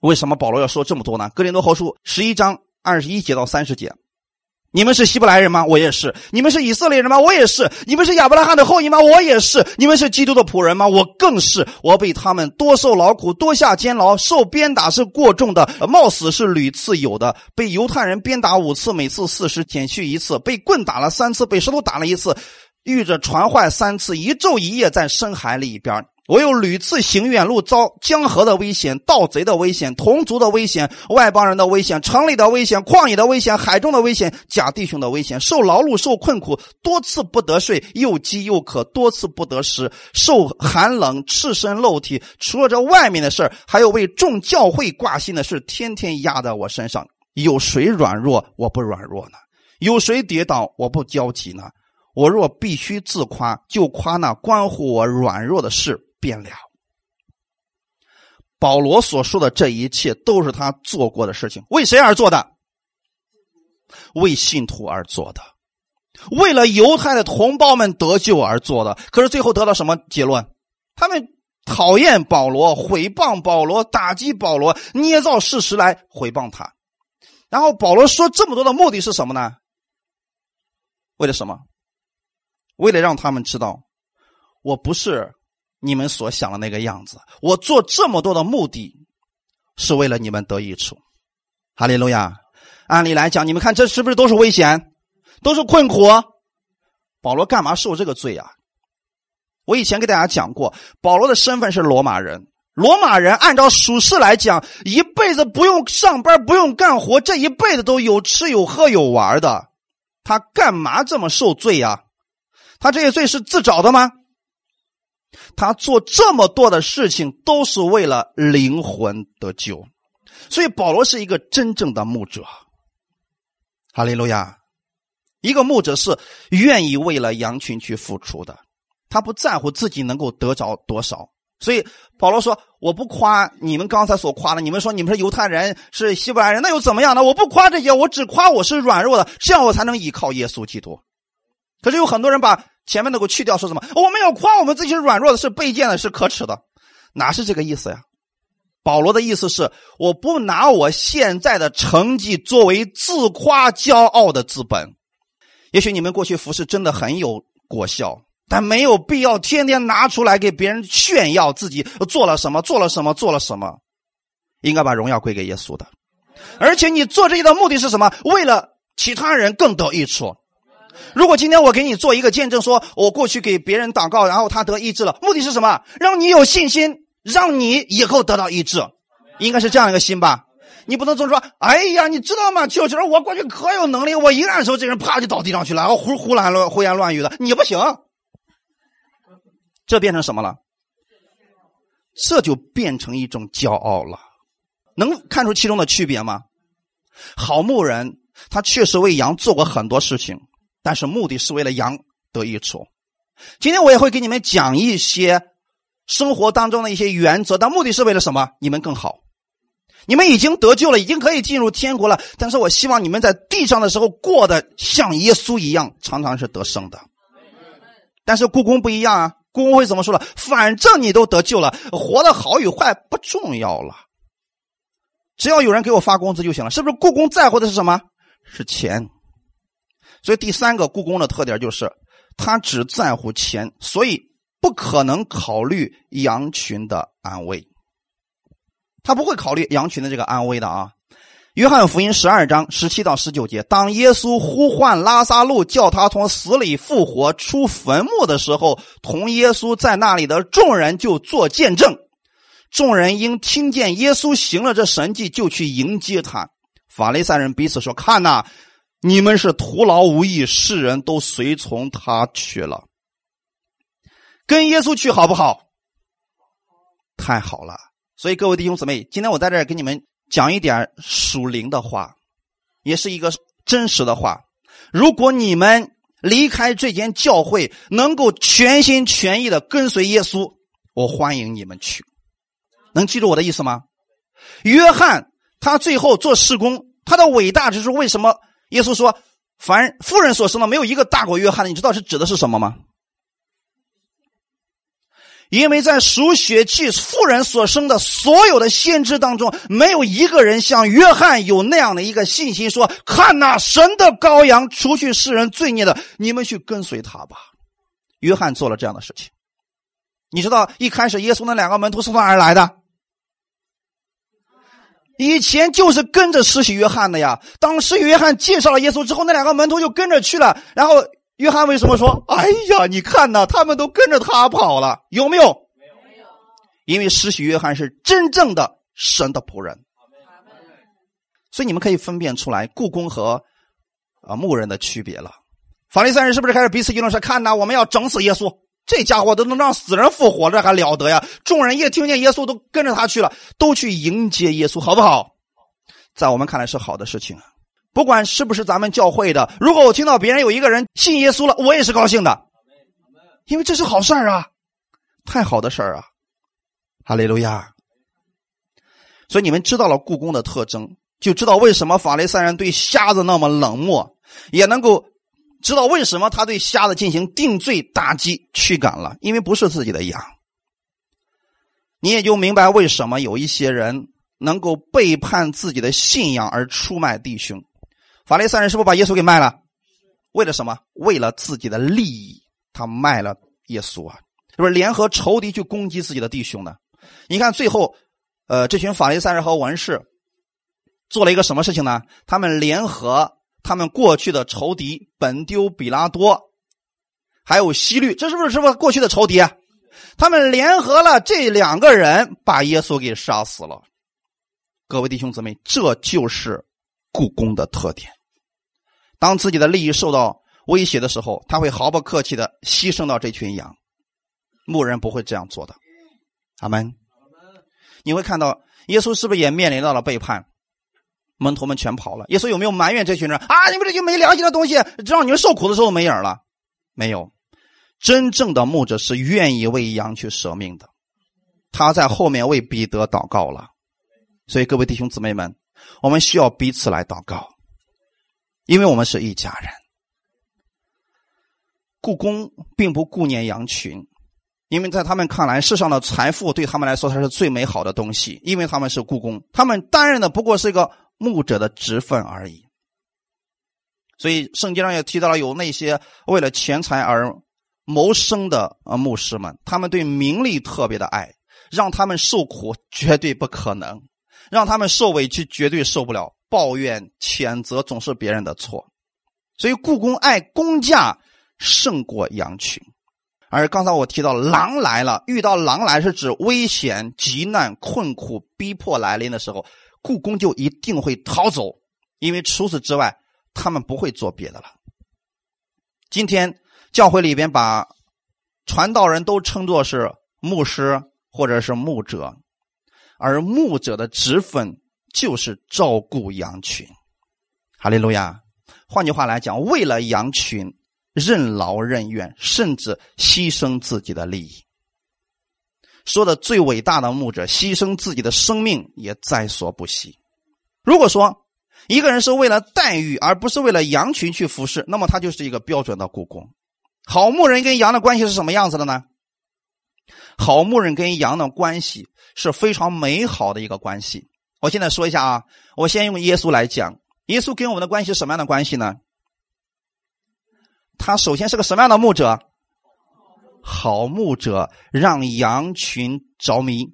为什么保罗要说这么多呢？哥林多后书十一章二十一节到三十节。”你们是希伯来人吗？我也是。你们是以色列人吗？我也是。你们是亚伯拉罕的后裔吗？我也是。你们是基督的仆人吗？我更是。我被他们多受劳苦，多下监牢，受鞭打是过重的，冒死是屡次有的。被犹太人鞭打五次，每次四十，减去一次。被棍打了三次，被石头打了一次，遇着船坏三次，一昼一夜在深海里边。我又屡次行远路，遭江河的危险、盗贼的危险、同族的危险、外邦人的危险、城里的危险、旷野的危险、海中的危险、假弟兄的危险，受劳碌、受困苦，多次不得睡，又饥又渴，多次不得食，受寒冷，赤身露体。除了这外面的事还有为众教会挂心的事，天天压在我身上。有谁软弱，我不软弱呢？有谁跌倒，我不焦急呢？我若必须自夸，就夸那关乎我软弱的事。变了。保罗所说的这一切都是他做过的事情，为谁而做的？为信徒而做的，为了犹太的同胞们得救而做的。可是最后得到什么结论？他们讨厌保罗，毁谤保罗，打击保罗，捏造事实来毁谤他。然后保罗说这么多的目的是什么呢？为了什么？为了让他们知道，我不是。你们所想的那个样子，我做这么多的目的，是为了你们得益处。哈利路亚！按理来讲，你们看这是不是都是危险，都是困苦？保罗干嘛受这个罪啊？我以前给大家讲过，保罗的身份是罗马人。罗马人按照属世来讲，一辈子不用上班，不用干活，这一辈子都有吃有喝有玩的。他干嘛这么受罪呀？他这些罪是自找的吗？他做这么多的事情都是为了灵魂得救，所以保罗是一个真正的牧者。哈利路亚！一个牧者是愿意为了羊群去付出的，他不在乎自己能够得着多少。所以保罗说：“我不夸你们刚才所夸的，你们说你们是犹太人，是希伯来人，那又怎么样呢？我不夸这些，我只夸我是软弱的，这样我才能依靠耶稣基督。可是有很多人把前面那个去掉，说什么我们要夸我们自己软弱的，是卑贱的，是可耻的，哪是这个意思呀？保罗的意思是，我不拿我现在的成绩作为自夸骄傲的资本。也许你们过去服侍真的很有果效。”但没有必要天天拿出来给别人炫耀自己做了什么，做了什么，做了什么。应该把荣耀归给耶稣的。而且你做这些的目的是什么？为了其他人更得益处。如果今天我给你做一个见证，说我过去给别人祷告，然后他得医治了，目的是什么？让你有信心，让你以后得到医治，应该是这样一个心吧？你不能总说，哎呀，你知道吗？就是我过去可有能力，我一按手，这人啪就倒地上去了，然后胡胡乱乱胡言乱语的，你不行。这变成什么了？这就变成一种骄傲了。能看出其中的区别吗？好牧人他确实为羊做过很多事情，但是目的是为了羊得益处。今天我也会给你们讲一些生活当中的一些原则，但目的是为了什么？你们更好。你们已经得救了，已经可以进入天国了。但是我希望你们在地上的时候过得像耶稣一样，常常是得胜的。但是故宫不一样啊。故宫会怎么说了？反正你都得救了，活的好与坏不重要了，只要有人给我发工资就行了，是不是？故宫在乎的是什么？是钱。所以第三个故宫的特点就是，他只在乎钱，所以不可能考虑羊群的安危，他不会考虑羊群的这个安危的啊。约翰福音十二章十七到十九节，当耶稣呼唤拉萨路，叫他从死里复活出坟墓的时候，同耶稣在那里的众人就做见证。众人因听见耶稣行了这神迹，就去迎接他。法利赛人彼此说：“看呐，你们是徒劳无益，世人都随从他去了。跟耶稣去好不好？太好了。所以各位弟兄姊妹，今天我在这儿给你们。”讲一点属灵的话，也是一个真实的话。如果你们离开这间教会，能够全心全意的跟随耶稣，我欢迎你们去。能记住我的意思吗？约翰他最后做事工，他的伟大之处为什么？耶稣说：“凡富人所生的，没有一个大过约翰的。”你知道是指的是什么吗？因为在属血气妇人所生的所有的先知当中，没有一个人像约翰有那样的一个信心，说：“看那神的羔羊，除去世人罪孽的，你们去跟随他吧。”约翰做了这样的事情。你知道一开始耶稣那两个门徒是从哪儿来的？以前就是跟着施洗约翰的呀。当时约翰介绍了耶稣之后，那两个门徒就跟着去了，然后。约翰为什么说：“哎呀，你看呐，他们都跟着他跑了，有没有？没有。因为施洗约翰是真正的神的仆人，所以你们可以分辨出来故宫和啊牧人的区别了。法利赛人是不是开始彼此议论说：‘看呐，我们要整死耶稣，这家伙都能让死人复活，这还了得呀！’众人一听见耶稣，都跟着他去了，都去迎接耶稣，好不好？在我们看来是好的事情啊。”不管是不是咱们教会的，如果我听到别人有一个人信耶稣了，我也是高兴的，因为这是好事儿啊，太好的事儿啊，哈利路亚。所以你们知道了故宫的特征，就知道为什么法利赛人对瞎子那么冷漠，也能够知道为什么他对瞎子进行定罪、打击、驱赶了，因为不是自己的羊。你也就明白为什么有一些人能够背叛自己的信仰而出卖弟兄。法利赛人是不是把耶稣给卖了？为了什么？为了自己的利益，他卖了耶稣啊！是不是联合仇敌去攻击自己的弟兄呢？你看最后，呃，这群法利赛人和文士做了一个什么事情呢？他们联合他们过去的仇敌本丢、比拉多，还有希律，这是不是是不是过去的仇敌？啊？他们联合了这两个人，把耶稣给杀死了。各位弟兄姊妹，这就是故宫的特点。当自己的利益受到威胁的时候，他会毫不客气的牺牲到这群羊。牧人不会这样做的。阿门。你会看到耶稣是不是也面临到了背叛？门徒们全跑了。耶稣有没有埋怨这群人啊？你们这些没良心的东西，让你们受苦的时候没影了？没有。真正的牧者是愿意为羊去舍命的。他在后面为彼得祷告了。所以各位弟兄姊妹们，我们需要彼此来祷告，因为我们是一家人。故宫并不顾念羊群。因为在他们看来，世上的财富对他们来说才是最美好的东西。因为他们是故宫，他们担任的不过是一个牧者的职分而已。所以圣经上也提到了有那些为了钱财而谋生的呃牧师们，他们对名利特别的爱，让他们受苦绝对不可能，让他们受委屈绝对受不了，抱怨谴责总是别人的错。所以故宫爱公价胜过羊群。而刚才我提到狼来了，遇到狼来是指危险、急难、困苦、逼迫来临的时候，故宫就一定会逃走，因为除此之外，他们不会做别的了。今天教会里边把传道人都称作是牧师或者是牧者，而牧者的职分就是照顾羊群。哈利路亚。换句话来讲，为了羊群。任劳任怨，甚至牺牲自己的利益。说的最伟大的牧者，牺牲自己的生命也在所不惜。如果说一个人是为了待遇，而不是为了羊群去服侍，那么他就是一个标准的故宫。好牧人跟羊的关系是什么样子的呢？好牧人跟羊的关系是非常美好的一个关系。我现在说一下啊，我先用耶稣来讲，耶稣跟我们的关系什么样的关系呢？他首先是个什么样的牧者？好牧者，让羊群着迷。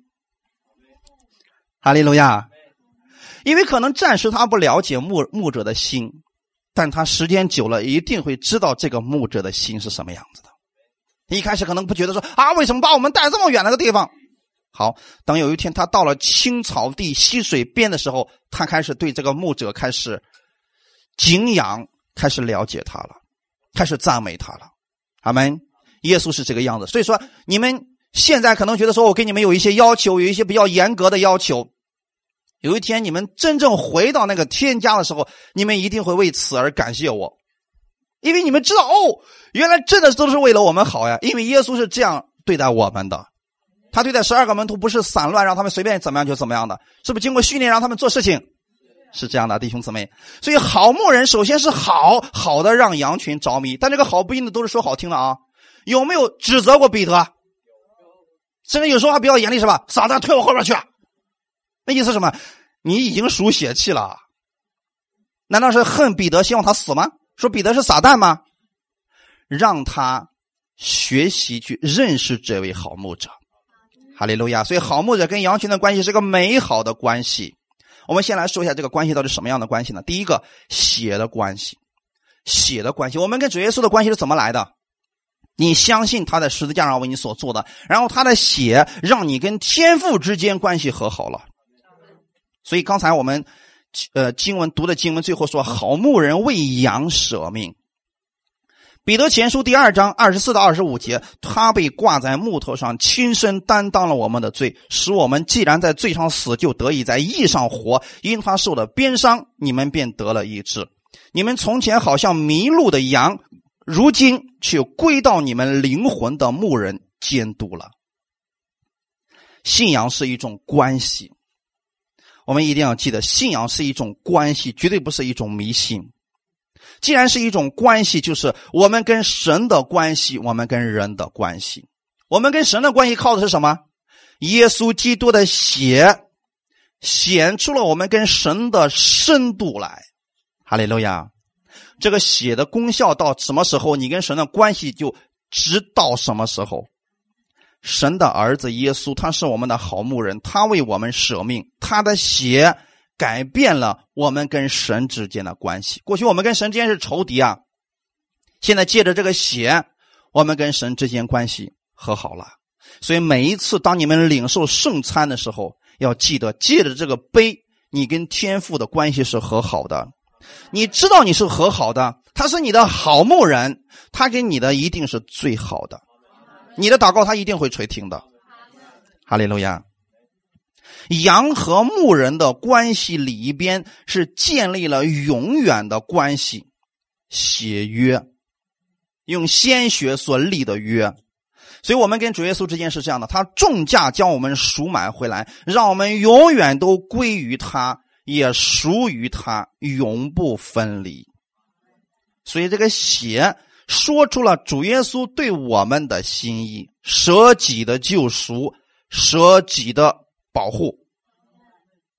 哈利路亚！因为可能暂时他不了解牧牧者的心，但他时间久了一定会知道这个牧者的心是什么样子的。一开始可能不觉得说啊，为什么把我们带这么远那个地方？好，等有一天他到了青草地、溪水边的时候，他开始对这个牧者开始敬仰，开始了解他了。开始赞美他了，阿门。耶稣是这个样子，所以说你们现在可能觉得说，我给你们有一些要求，有一些比较严格的要求。有一天你们真正回到那个天家的时候，你们一定会为此而感谢我，因为你们知道哦，原来真的都是为了我们好呀。因为耶稣是这样对待我们的，他对待十二个门徒不是散乱，让他们随便怎么样就怎么样的，是不是经过训练让他们做事情？是这样的，弟兄姊妹，所以好牧人首先是好好的让羊群着迷，但这个好不一定都是说好听的啊。有没有指责过彼得？甚至有说话比较严厉是吧？撒旦退我后边去，那意思什么？你已经属血气了，难道是恨彼得，希望他死吗？说彼得是撒旦吗？让他学习去认识这位好牧者，哈利路亚。所以好牧者跟羊群的关系是个美好的关系。我们先来说一下这个关系到底什么样的关系呢？第一个，血的关系，血的关系。我们跟主耶稣的关系是怎么来的？你相信他在十字架上为你所做的，然后他的血让你跟天父之间关系和好了。所以刚才我们呃经文读的经文最后说，好牧人为羊舍命。彼得前书第二章二十四到二十五节，他被挂在木头上，亲身担当了我们的罪，使我们既然在罪上死，就得以在义上活。因他受了鞭伤，你们便得了医治。你们从前好像迷路的羊，如今却归到你们灵魂的牧人监督了。信仰是一种关系，我们一定要记得，信仰是一种关系，绝对不是一种迷信。既然是一种关系，就是我们跟神的关系，我们跟人的关系。我们跟神的关系靠的是什么？耶稣基督的血显出了我们跟神的深度来。哈利路亚！这个血的功效到什么时候，你跟神的关系就直到什么时候。神的儿子耶稣，他是我们的好牧人，他为我们舍命，他的血。改变了我们跟神之间的关系。过去我们跟神之间是仇敌啊，现在借着这个血，我们跟神之间关系和好了。所以每一次当你们领受圣餐的时候，要记得借着这个杯，你跟天父的关系是和好的。你知道你是和好的，他是你的好牧人，他给你的一定是最好的，你的祷告他一定会垂听的。哈利路亚。羊和牧人的关系里边是建立了永远的关系，血约，用鲜血所立的约。所以，我们跟主耶稣之间是这样的：他重价将我们赎买回来，让我们永远都归于他，也属于他，永不分离。所以，这个血说出了主耶稣对我们的心意：舍己的救赎，舍己的保护。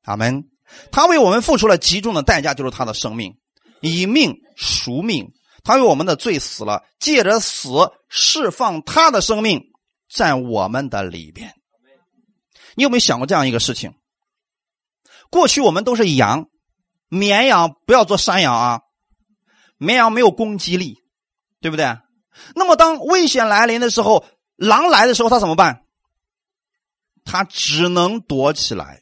阿门。他为我们付出了极重的代价，就是他的生命，以命赎命。他为我们的罪死了，借着死释放他的生命在我们的里边。你有没有想过这样一个事情？过去我们都是羊，绵羊不要做山羊啊，绵羊没有攻击力，对不对？那么当危险来临的时候，狼来的时候，他怎么办？他只能躲起来，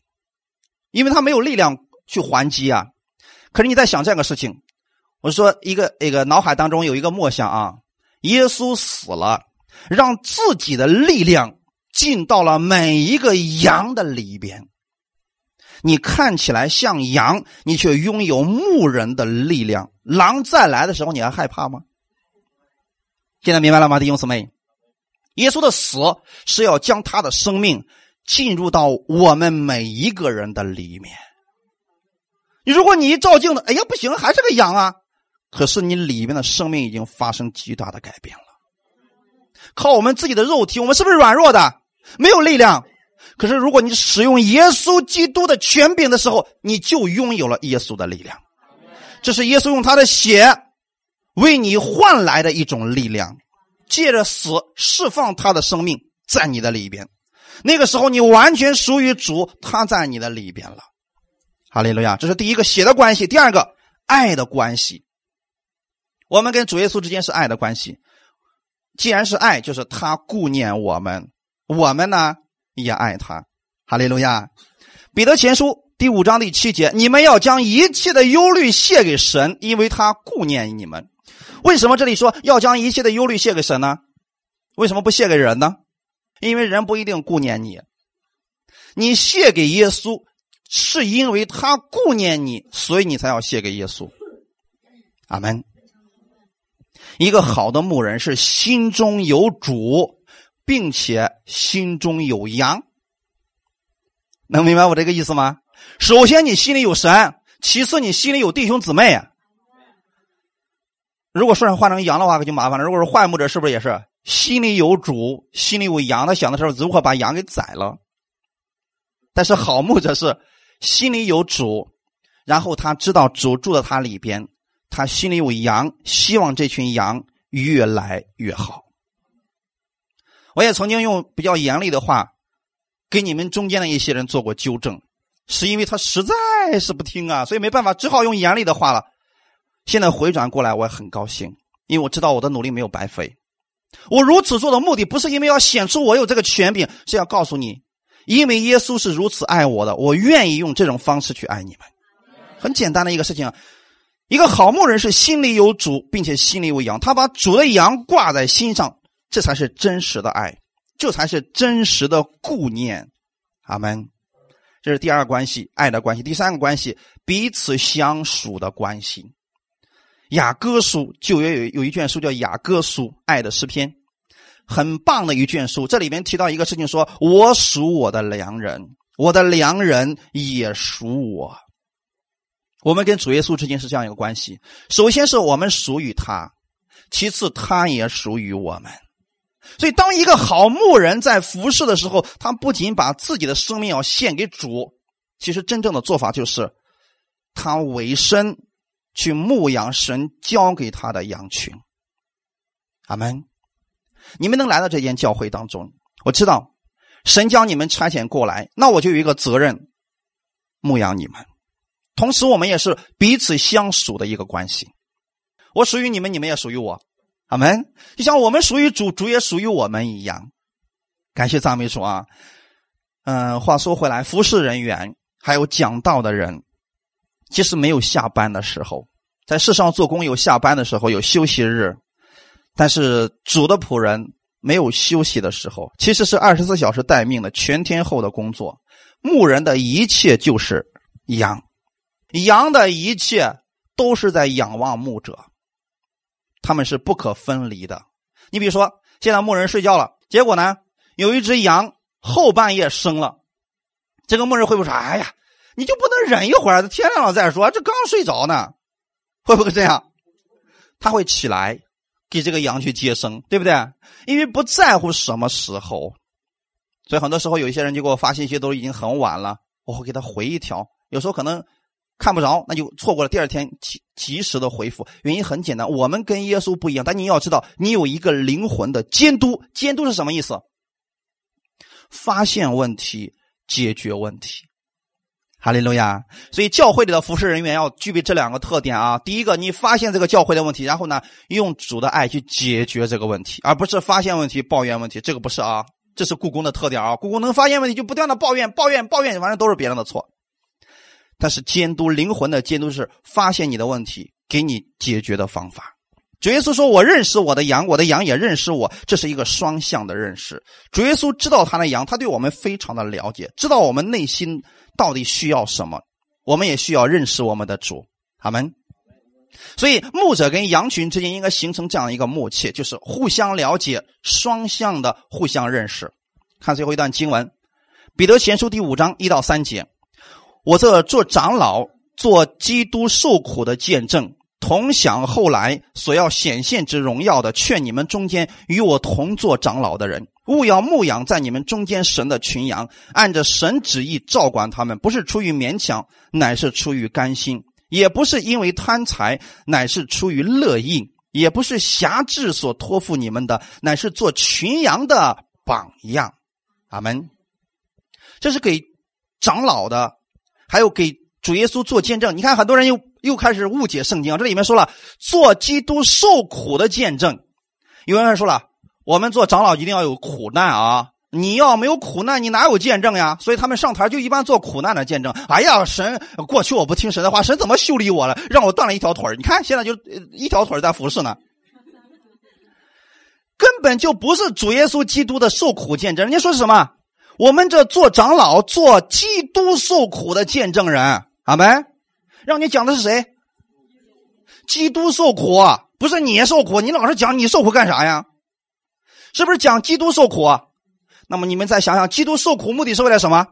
因为他没有力量去还击啊。可是你在想这样个事情。我说一个一个脑海当中有一个默想啊，耶稣死了，让自己的力量进到了每一个羊的里边。你看起来像羊，你却拥有牧人的力量。狼再来的时候，你还害怕吗？现在明白了吗，弟兄姊妹？耶稣的死是要将他的生命进入到我们每一个人的里面。你如果你一照镜子，哎呀，不行，还是个羊啊。可是你里面的生命已经发生极大的改变了。靠我们自己的肉体，我们是不是软弱的，没有力量？可是如果你使用耶稣基督的权柄的时候，你就拥有了耶稣的力量。这是耶稣用他的血为你换来的一种力量，借着死释放他的生命在你的里边。那个时候你完全属于主，他在你的里边了。哈利路亚！这是第一个血的关系，第二个爱的关系。我们跟主耶稣之间是爱的关系，既然是爱，就是他顾念我们，我们呢也爱他。哈利路亚！彼得前书第五章第七节，你们要将一切的忧虑卸给神，因为他顾念你们。为什么这里说要将一切的忧虑卸给神呢？为什么不卸给人呢？因为人不一定顾念你，你卸给耶稣，是因为他顾念你，所以你才要卸给耶稣。阿门。一个好的牧人是心中有主，并且心中有羊。能明白我这个意思吗？首先你心里有神，其次你心里有弟兄姊妹。如果说成换成羊的话，可就麻烦了。如果是坏牧者，是不是也是心里有主，心里有羊？他想的时候如何把羊给宰了？但是好牧者是心里有主，然后他知道主住在他里边。他心里有羊，希望这群羊越来越好。我也曾经用比较严厉的话给你们中间的一些人做过纠正，是因为他实在是不听啊，所以没办法，只好用严厉的话了。现在回转过来，我也很高兴，因为我知道我的努力没有白费。我如此做的目的不是因为要显出我有这个权柄，是要告诉你，因为耶稣是如此爱我的，我愿意用这种方式去爱你们。很简单的一个事情。一个好牧人是心里有主，并且心里有羊，他把主的羊挂在心上，这才是真实的爱，这才是真实的顾念。阿门。这是第二关系，爱的关系。第三个关系，彼此相属的关系。雅歌书旧约有有一卷书叫雅歌书，爱的诗篇，很棒的一卷书。这里面提到一个事情，说我属我的良人，我的良人也属我。我们跟主耶稣之间是这样一个关系：首先是我们属于他，其次他也属于我们。所以，当一个好牧人在服侍的时候，他不仅把自己的生命要献给主，其实真正的做法就是他委身去牧养神交给他的羊群。阿门！你们能来到这间教会当中，我知道神将你们差遣过来，那我就有一个责任牧养你们。同时，我们也是彼此相属的一个关系。我属于你们，你们也属于我。阿门。就像我们属于主，主也属于我们一样。感谢赞美主啊！嗯，话说回来，服侍人员还有讲道的人，其实没有下班的时候，在世上做工有下班的时候，有休息日，但是主的仆人没有休息的时候，其实是二十四小时待命的全天候的工作。牧人的一切就是羊，羊的一切都是在仰望牧者，他们是不可分离的。你比如说，现在牧人睡觉了，结果呢？有一只羊后半夜生了，这个牧人会不会说：“哎呀，你就不能忍一会儿，天亮了再说？这刚睡着呢，会不会这样？”他会起来给这个羊去接生，对不对？因为不在乎什么时候，所以很多时候有一些人就给我发信息，都已经很晚了，我会给他回一条。有时候可能看不着，那就错过了第二天及及时的回复。原因很简单，我们跟耶稣不一样，但你要知道，你有一个灵魂的监督。监督是什么意思？发现问题，解决问题，哈利路亚！所以教会里的服侍人员要具备这两个特点啊。第一个，你发现这个教会的问题，然后呢，用主的爱去解决这个问题，而不是发现问题抱怨问题。这个不是啊，这是故宫的特点啊。故宫能发现问题就不断的抱怨、抱怨、抱怨，反正都是别人的错。但是监督灵魂的监督是发现你的问题，给你解决的方法。主耶稣说：“我认识我的羊，我的羊也认识我。”这是一个双向的认识。主耶稣知道他的羊，他对我们非常的了解，知道我们内心到底需要什么。我们也需要认识我们的主。阿门。所以牧者跟羊群之间应该形成这样一个默契，就是互相了解、双向的互相认识。看最后一段经文，《彼得前书》第五章一到三节：“我这做长老，做基督受苦的见证。”同享后来所要显现之荣耀的，劝你们中间与我同做长老的人，勿要牧养在你们中间神的群羊，按着神旨意照管他们，不是出于勉强，乃是出于甘心；也不是因为贪财，乃是出于乐意；也不是辖制所托付你们的，乃是做群羊的榜样。阿门。这是给长老的，还有给主耶稣做见证。你看，很多人又。又开始误解圣经，这里面说了做基督受苦的见证。有人说了，我们做长老一定要有苦难啊！你要没有苦难，你哪有见证呀？所以他们上台就一般做苦难的见证。哎呀，神过去我不听神的话，神怎么修理我了？让我断了一条腿你看现在就一条腿在服侍呢，根本就不是主耶稣基督的受苦见证。人家说什么？我们这做长老做基督受苦的见证人，阿门。让你讲的是谁？基督受苦，不是你受苦。你老是讲你受苦干啥呀？是不是讲基督受苦？那么你们再想想，基督受苦目的是为了什么？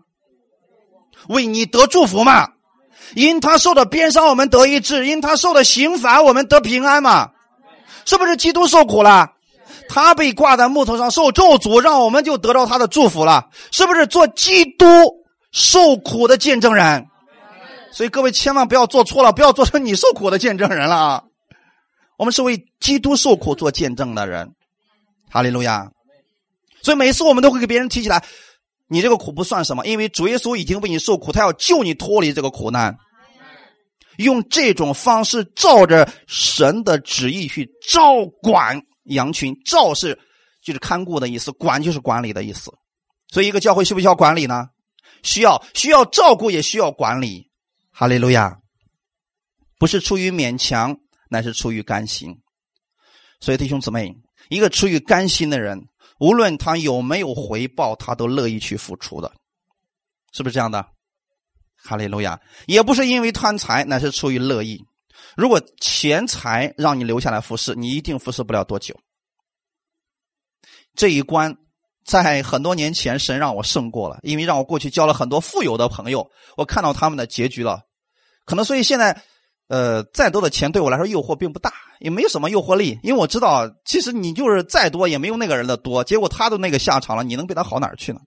为你得祝福嘛？因他受的鞭伤，我们得医治；因他受的刑罚，我们得平安嘛？是不是基督受苦了？他被挂在木头上受咒诅，让我们就得到他的祝福了？是不是做基督受苦的见证人？所以各位千万不要做错了，不要做成你受苦的见证人了啊！我们是为基督受苦做见证的人，哈利路亚。所以每次我们都会给别人提起来，你这个苦不算什么，因为主耶稣已经为你受苦，他要救你脱离这个苦难。用这种方式照着神的旨意去照管羊群，照是就是看顾的意思，管就是管理的意思。所以一个教会需不需要管理呢？需要，需要照顾，也需要管理。哈利路亚，不是出于勉强，乃是出于甘心。所以弟兄姊妹，一个出于甘心的人，无论他有没有回报，他都乐意去付出的，是不是这样的？哈利路亚，也不是因为贪财，乃是出于乐意。如果钱财让你留下来服侍，你一定服侍不了多久。这一关。在很多年前，神让我胜过了，因为让我过去交了很多富有的朋友，我看到他们的结局了。可能所以现在，呃，再多的钱对我来说诱惑并不大，也没什么诱惑力，因为我知道，其实你就是再多也没有那个人的多。结果他都那个下场了，你能比他好哪儿去呢？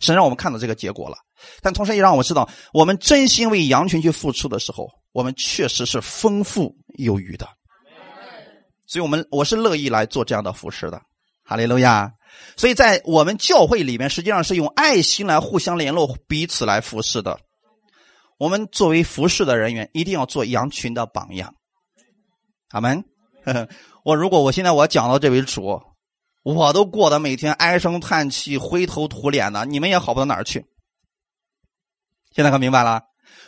神让我们看到这个结果了，但同时也让我知道，我们真心为羊群去付出的时候，我们确实是丰富有余的。所以我们我是乐意来做这样的服饰的。哈利路亚。所以在我们教会里面，实际上是用爱心来互相联络，彼此来服侍的。我们作为服侍的人员，一定要做羊群的榜样。阿门。我如果我现在我讲到这位主，我都过得每天唉声叹气、灰头土脸的，你们也好不到哪儿去。现在可明白了，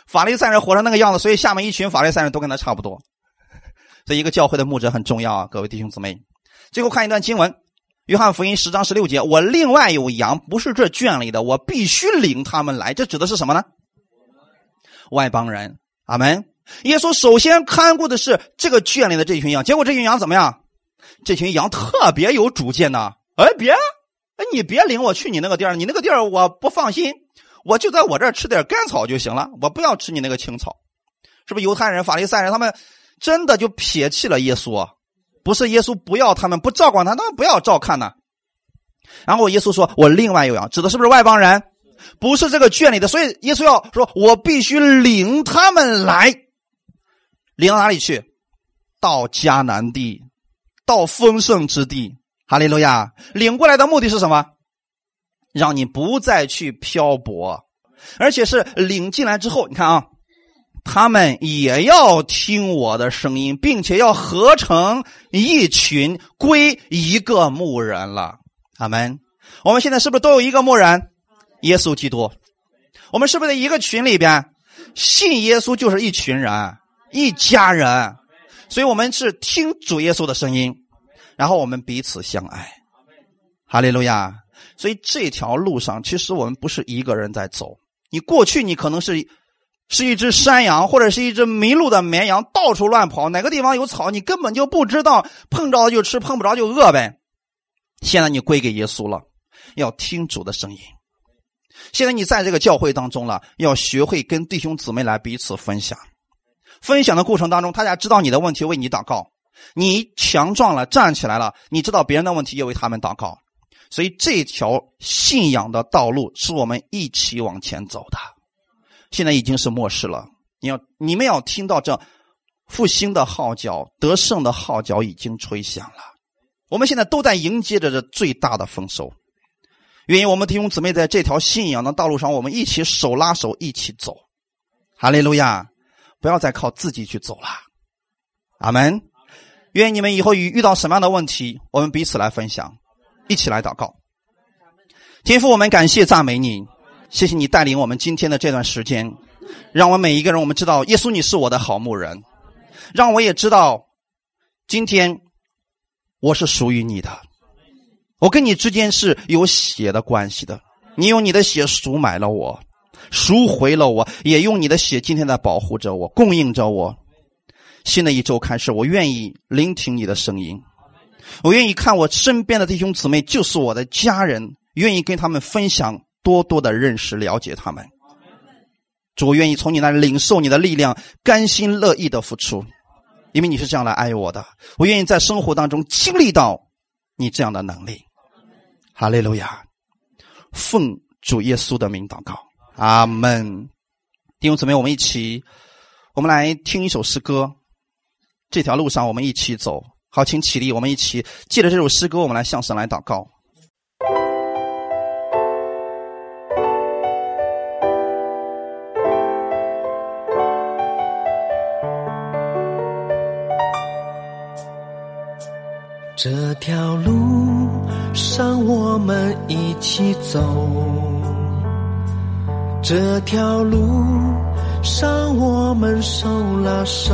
法利赛人活成那个样子，所以下面一群法利赛人都跟他差不多。这一个教会的牧者很重要啊，各位弟兄姊妹。最后看一段经文，《约翰福音》十章十六节：“我另外有羊，不是这圈里的，我必须领他们来。”这指的是什么呢？外邦人。阿门。耶稣首先看顾的是这个圈里的这群羊，结果这群羊怎么样？这群羊特别有主见呐！哎，别，哎，你别领我去你那个地儿，你那个地儿我不放心，我就在我这儿吃点干草就行了，我不要吃你那个青草。是不是犹太人、法利赛人他们真的就撇弃了耶稣？不是耶稣不要他们，不照管他，他们不要照看呢。然后耶稣说：“我另外有羊，指的是不是外邦人？不是这个圈里的，所以耶稣要说：我必须领他们来，领到哪里去？到迦南地。”到丰盛之地，哈利路亚！领过来的目的是什么？让你不再去漂泊，而且是领进来之后，你看啊，他们也要听我的声音，并且要合成一群，归一个牧人了。阿门。我们现在是不是都有一个牧人？耶稣基督。我们是不是在一个群里边？信耶稣就是一群人，一家人。所以我们是听主耶稣的声音，然后我们彼此相爱，哈利路亚。所以这条路上，其实我们不是一个人在走。你过去你可能是是一只山羊，或者是一只迷路的绵羊，到处乱跑，哪个地方有草你根本就不知道，碰着就吃，碰不着就饿呗。现在你归给耶稣了，要听主的声音。现在你在这个教会当中了，要学会跟弟兄姊妹来彼此分享。分享的过程当中，大家知道你的问题，为你祷告。你强壮了，站起来了，你知道别人的问题，也为他们祷告。所以这条信仰的道路是我们一起往前走的。现在已经是末世了，你要你们要听到这复兴的号角、得胜的号角已经吹响了。我们现在都在迎接着这最大的丰收。愿意我们弟兄姊妹在这条信仰的道路上，我们一起手拉手一起走。哈利路亚。不要再靠自己去走了，阿门。愿你们以后遇遇到什么样的问题，我们彼此来分享，一起来祷告。天父，我们感谢赞美你，谢谢你带领我们今天的这段时间，让我每一个人我们知道，耶稣你是我的好牧人，让我也知道，今天我是属于你的，我跟你之间是有血的关系的，你用你的血赎买了我。赎回了我，也用你的血今天在保护着我，供应着我。新的一周开始，我愿意聆听你的声音，我愿意看我身边的弟兄姊妹就是我的家人，愿意跟他们分享，多多的认识了解他们。主，我愿意从你那领受你的力量，甘心乐意的付出，因为你是这样来爱我的。我愿意在生活当中经历到你这样的能力。哈利路亚，奉主耶稣的名祷告。阿门，弟兄姊妹，我们一起，我们来听一首诗歌。这条路上，我们一起走。好，请起立，我们一起借着这首诗歌，我们来向神来祷告。这条路上，我们一起走。这条路上，我们手拉手；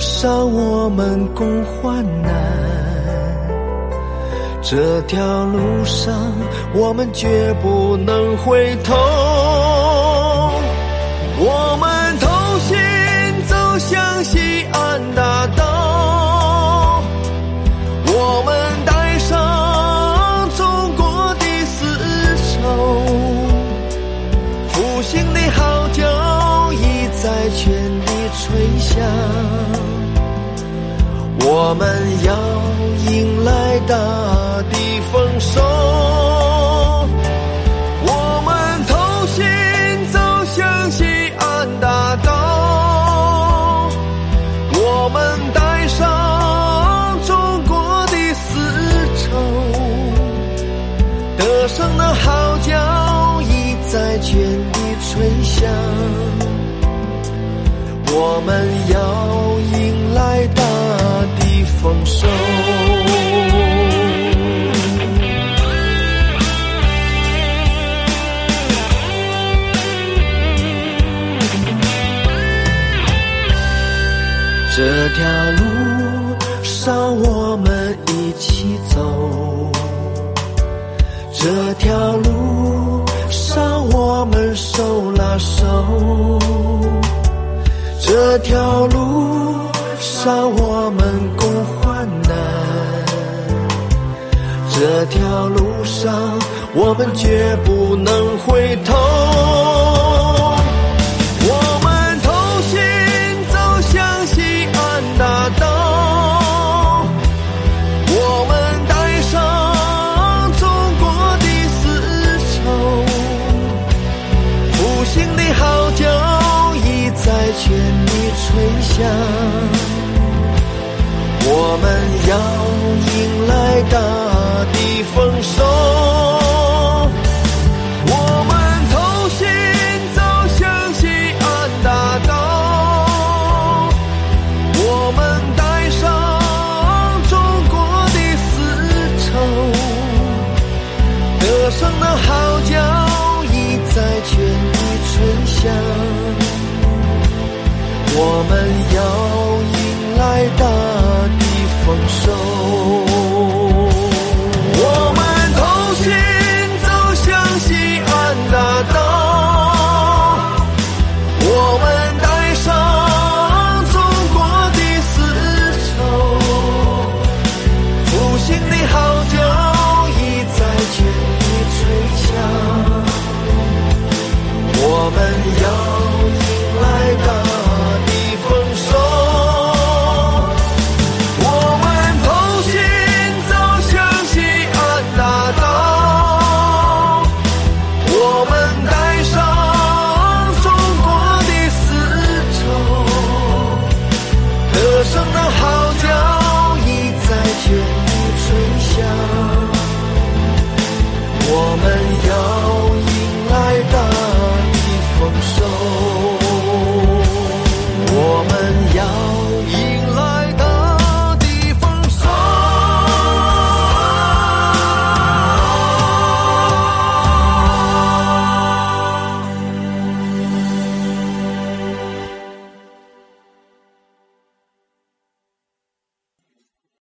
上我们共患难，这条路上我们绝不能回头，我们同心走向西吹响，我们要迎来大地丰收。我们要迎来大地丰收这条路上我们一起走这条路上我们手拉手。这条路上我们共患难这条路上我们绝不能回头。